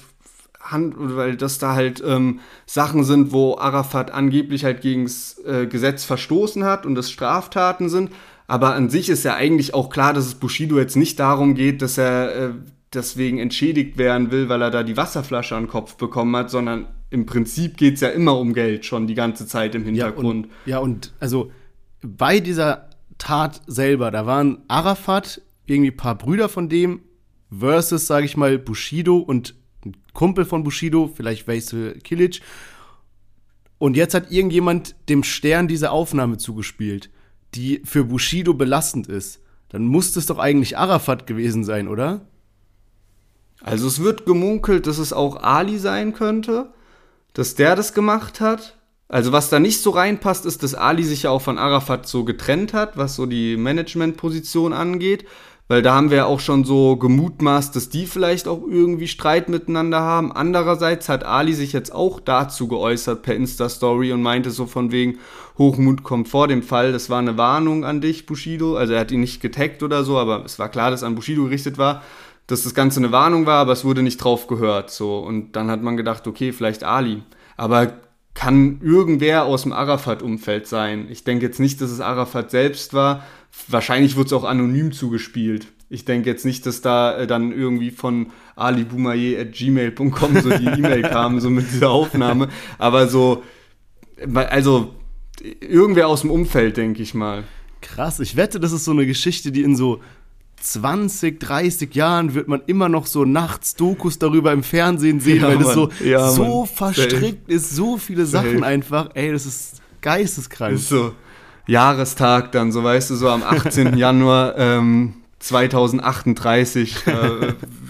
weil das da halt ähm, Sachen sind, wo Arafat angeblich halt gegen das äh, Gesetz verstoßen hat und das Straftaten sind. Aber an sich ist ja eigentlich auch klar, dass es Bushido jetzt nicht darum geht, dass er äh, deswegen entschädigt werden will, weil er da die Wasserflasche an den Kopf bekommen hat, sondern im Prinzip geht es ja immer um Geld schon die ganze Zeit im Hintergrund. Ja und, ja, und also bei dieser Tat selber, da waren Arafat, irgendwie ein paar Brüder von dem, versus, sage ich mal, Bushido und ein Kumpel von Bushido, vielleicht Vaisel Kilic. Und jetzt hat irgendjemand dem Stern diese Aufnahme zugespielt, die für Bushido belastend ist. Dann muss es doch eigentlich Arafat gewesen sein, oder? Also es wird gemunkelt, dass es auch Ali sein könnte dass der das gemacht hat. Also was da nicht so reinpasst, ist, dass Ali sich ja auch von Arafat so getrennt hat, was so die Managementposition angeht. Weil da haben wir ja auch schon so gemutmaßt, dass die vielleicht auch irgendwie Streit miteinander haben. Andererseits hat Ali sich jetzt auch dazu geäußert per Insta-Story und meinte so von wegen, Hochmut kommt vor dem Fall. Das war eine Warnung an dich, Bushido. Also er hat ihn nicht getaggt oder so, aber es war klar, dass an Bushido gerichtet war dass das Ganze eine Warnung war, aber es wurde nicht drauf gehört. So. Und dann hat man gedacht, okay, vielleicht Ali. Aber kann irgendwer aus dem Arafat-Umfeld sein. Ich denke jetzt nicht, dass es Arafat selbst war. Wahrscheinlich wird es auch anonym zugespielt. Ich denke jetzt nicht, dass da äh, dann irgendwie von aliboumaye.gmail.com so die E-Mail kam, so mit dieser Aufnahme. Aber so, Also, irgendwer aus dem Umfeld, denke ich mal. Krass, ich wette, das ist so eine Geschichte, die in so 20, 30 Jahren wird man immer noch so nachts Dokus darüber im Fernsehen sehen, Ja, weil Mann. so, Ja, so verstrickt ist, so viele Sachen einfach. Ey, das ist geisteskrank. ist so Jahrestag dann, so weißt du, so am 18. Januar ähm, 2038 äh,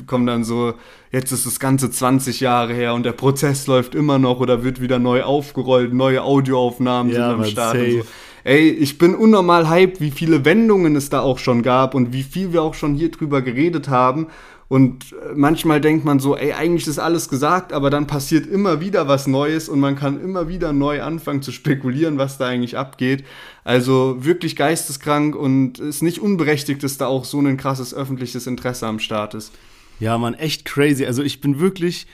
kommen dann so, jetzt ist das Ganze 20 Jahre her und der Prozess läuft immer noch oder wird wieder neu aufgerollt, neue Audioaufnahmen Ja, sind am Start und safe. so. Ey, ich bin unnormal hyped, wie viele Wendungen es da auch schon gab und wie viel wir auch schon hier drüber geredet haben. Und äh, manchmal denkt man so, ey, eigentlich ist alles gesagt, aber dann passiert immer wieder was Neues und man kann immer wieder neu anfangen zu spekulieren, was da eigentlich abgeht. Also wirklich geisteskrank und ist nicht unberechtigt, dass da auch so ein krasses öffentliches Interesse am Start ist. Ja, Mann, echt crazy. Also ich bin wirklich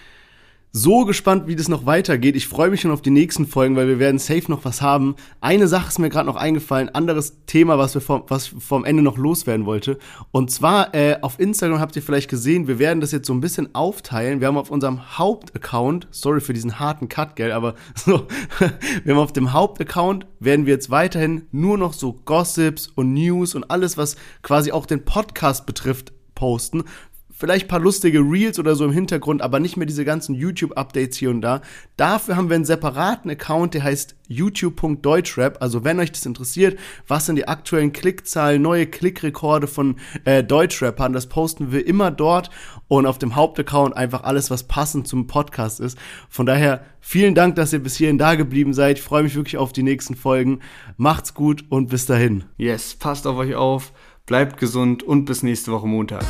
so gespannt, wie das noch weitergeht. Ich freue mich schon auf die nächsten Folgen, weil wir werden safe noch was haben. Eine Sache ist mir gerade noch eingefallen, anderes Thema, was wir vom, was vom Ende noch loswerden wollte. Und zwar äh, auf Instagram habt ihr vielleicht gesehen, wir werden das jetzt so ein bisschen aufteilen. Wir haben auf unserem Hauptaccount, sorry für diesen harten Cut, gell, aber so, wir haben auf dem Hauptaccount werden wir jetzt weiterhin nur noch so Gossips und News und alles, was quasi auch den Podcast betrifft, posten vielleicht ein paar lustige Reels oder so im Hintergrund, aber nicht mehr diese ganzen YouTube-Updates hier und da. Dafür haben wir einen separaten Account, der heißt youtube.deutschrap. Also wenn euch das interessiert, was sind die aktuellen Klickzahlen, neue Klickrekorde von äh, Deutschrappern, das posten wir immer dort und auf dem Hauptaccount einfach alles, was passend zum Podcast ist. Von daher vielen Dank, dass ihr bis hierhin da geblieben seid. Ich freue mich wirklich auf die nächsten Folgen. Macht's gut und bis dahin. Yes, passt auf euch auf, bleibt gesund und bis nächste Woche Montag.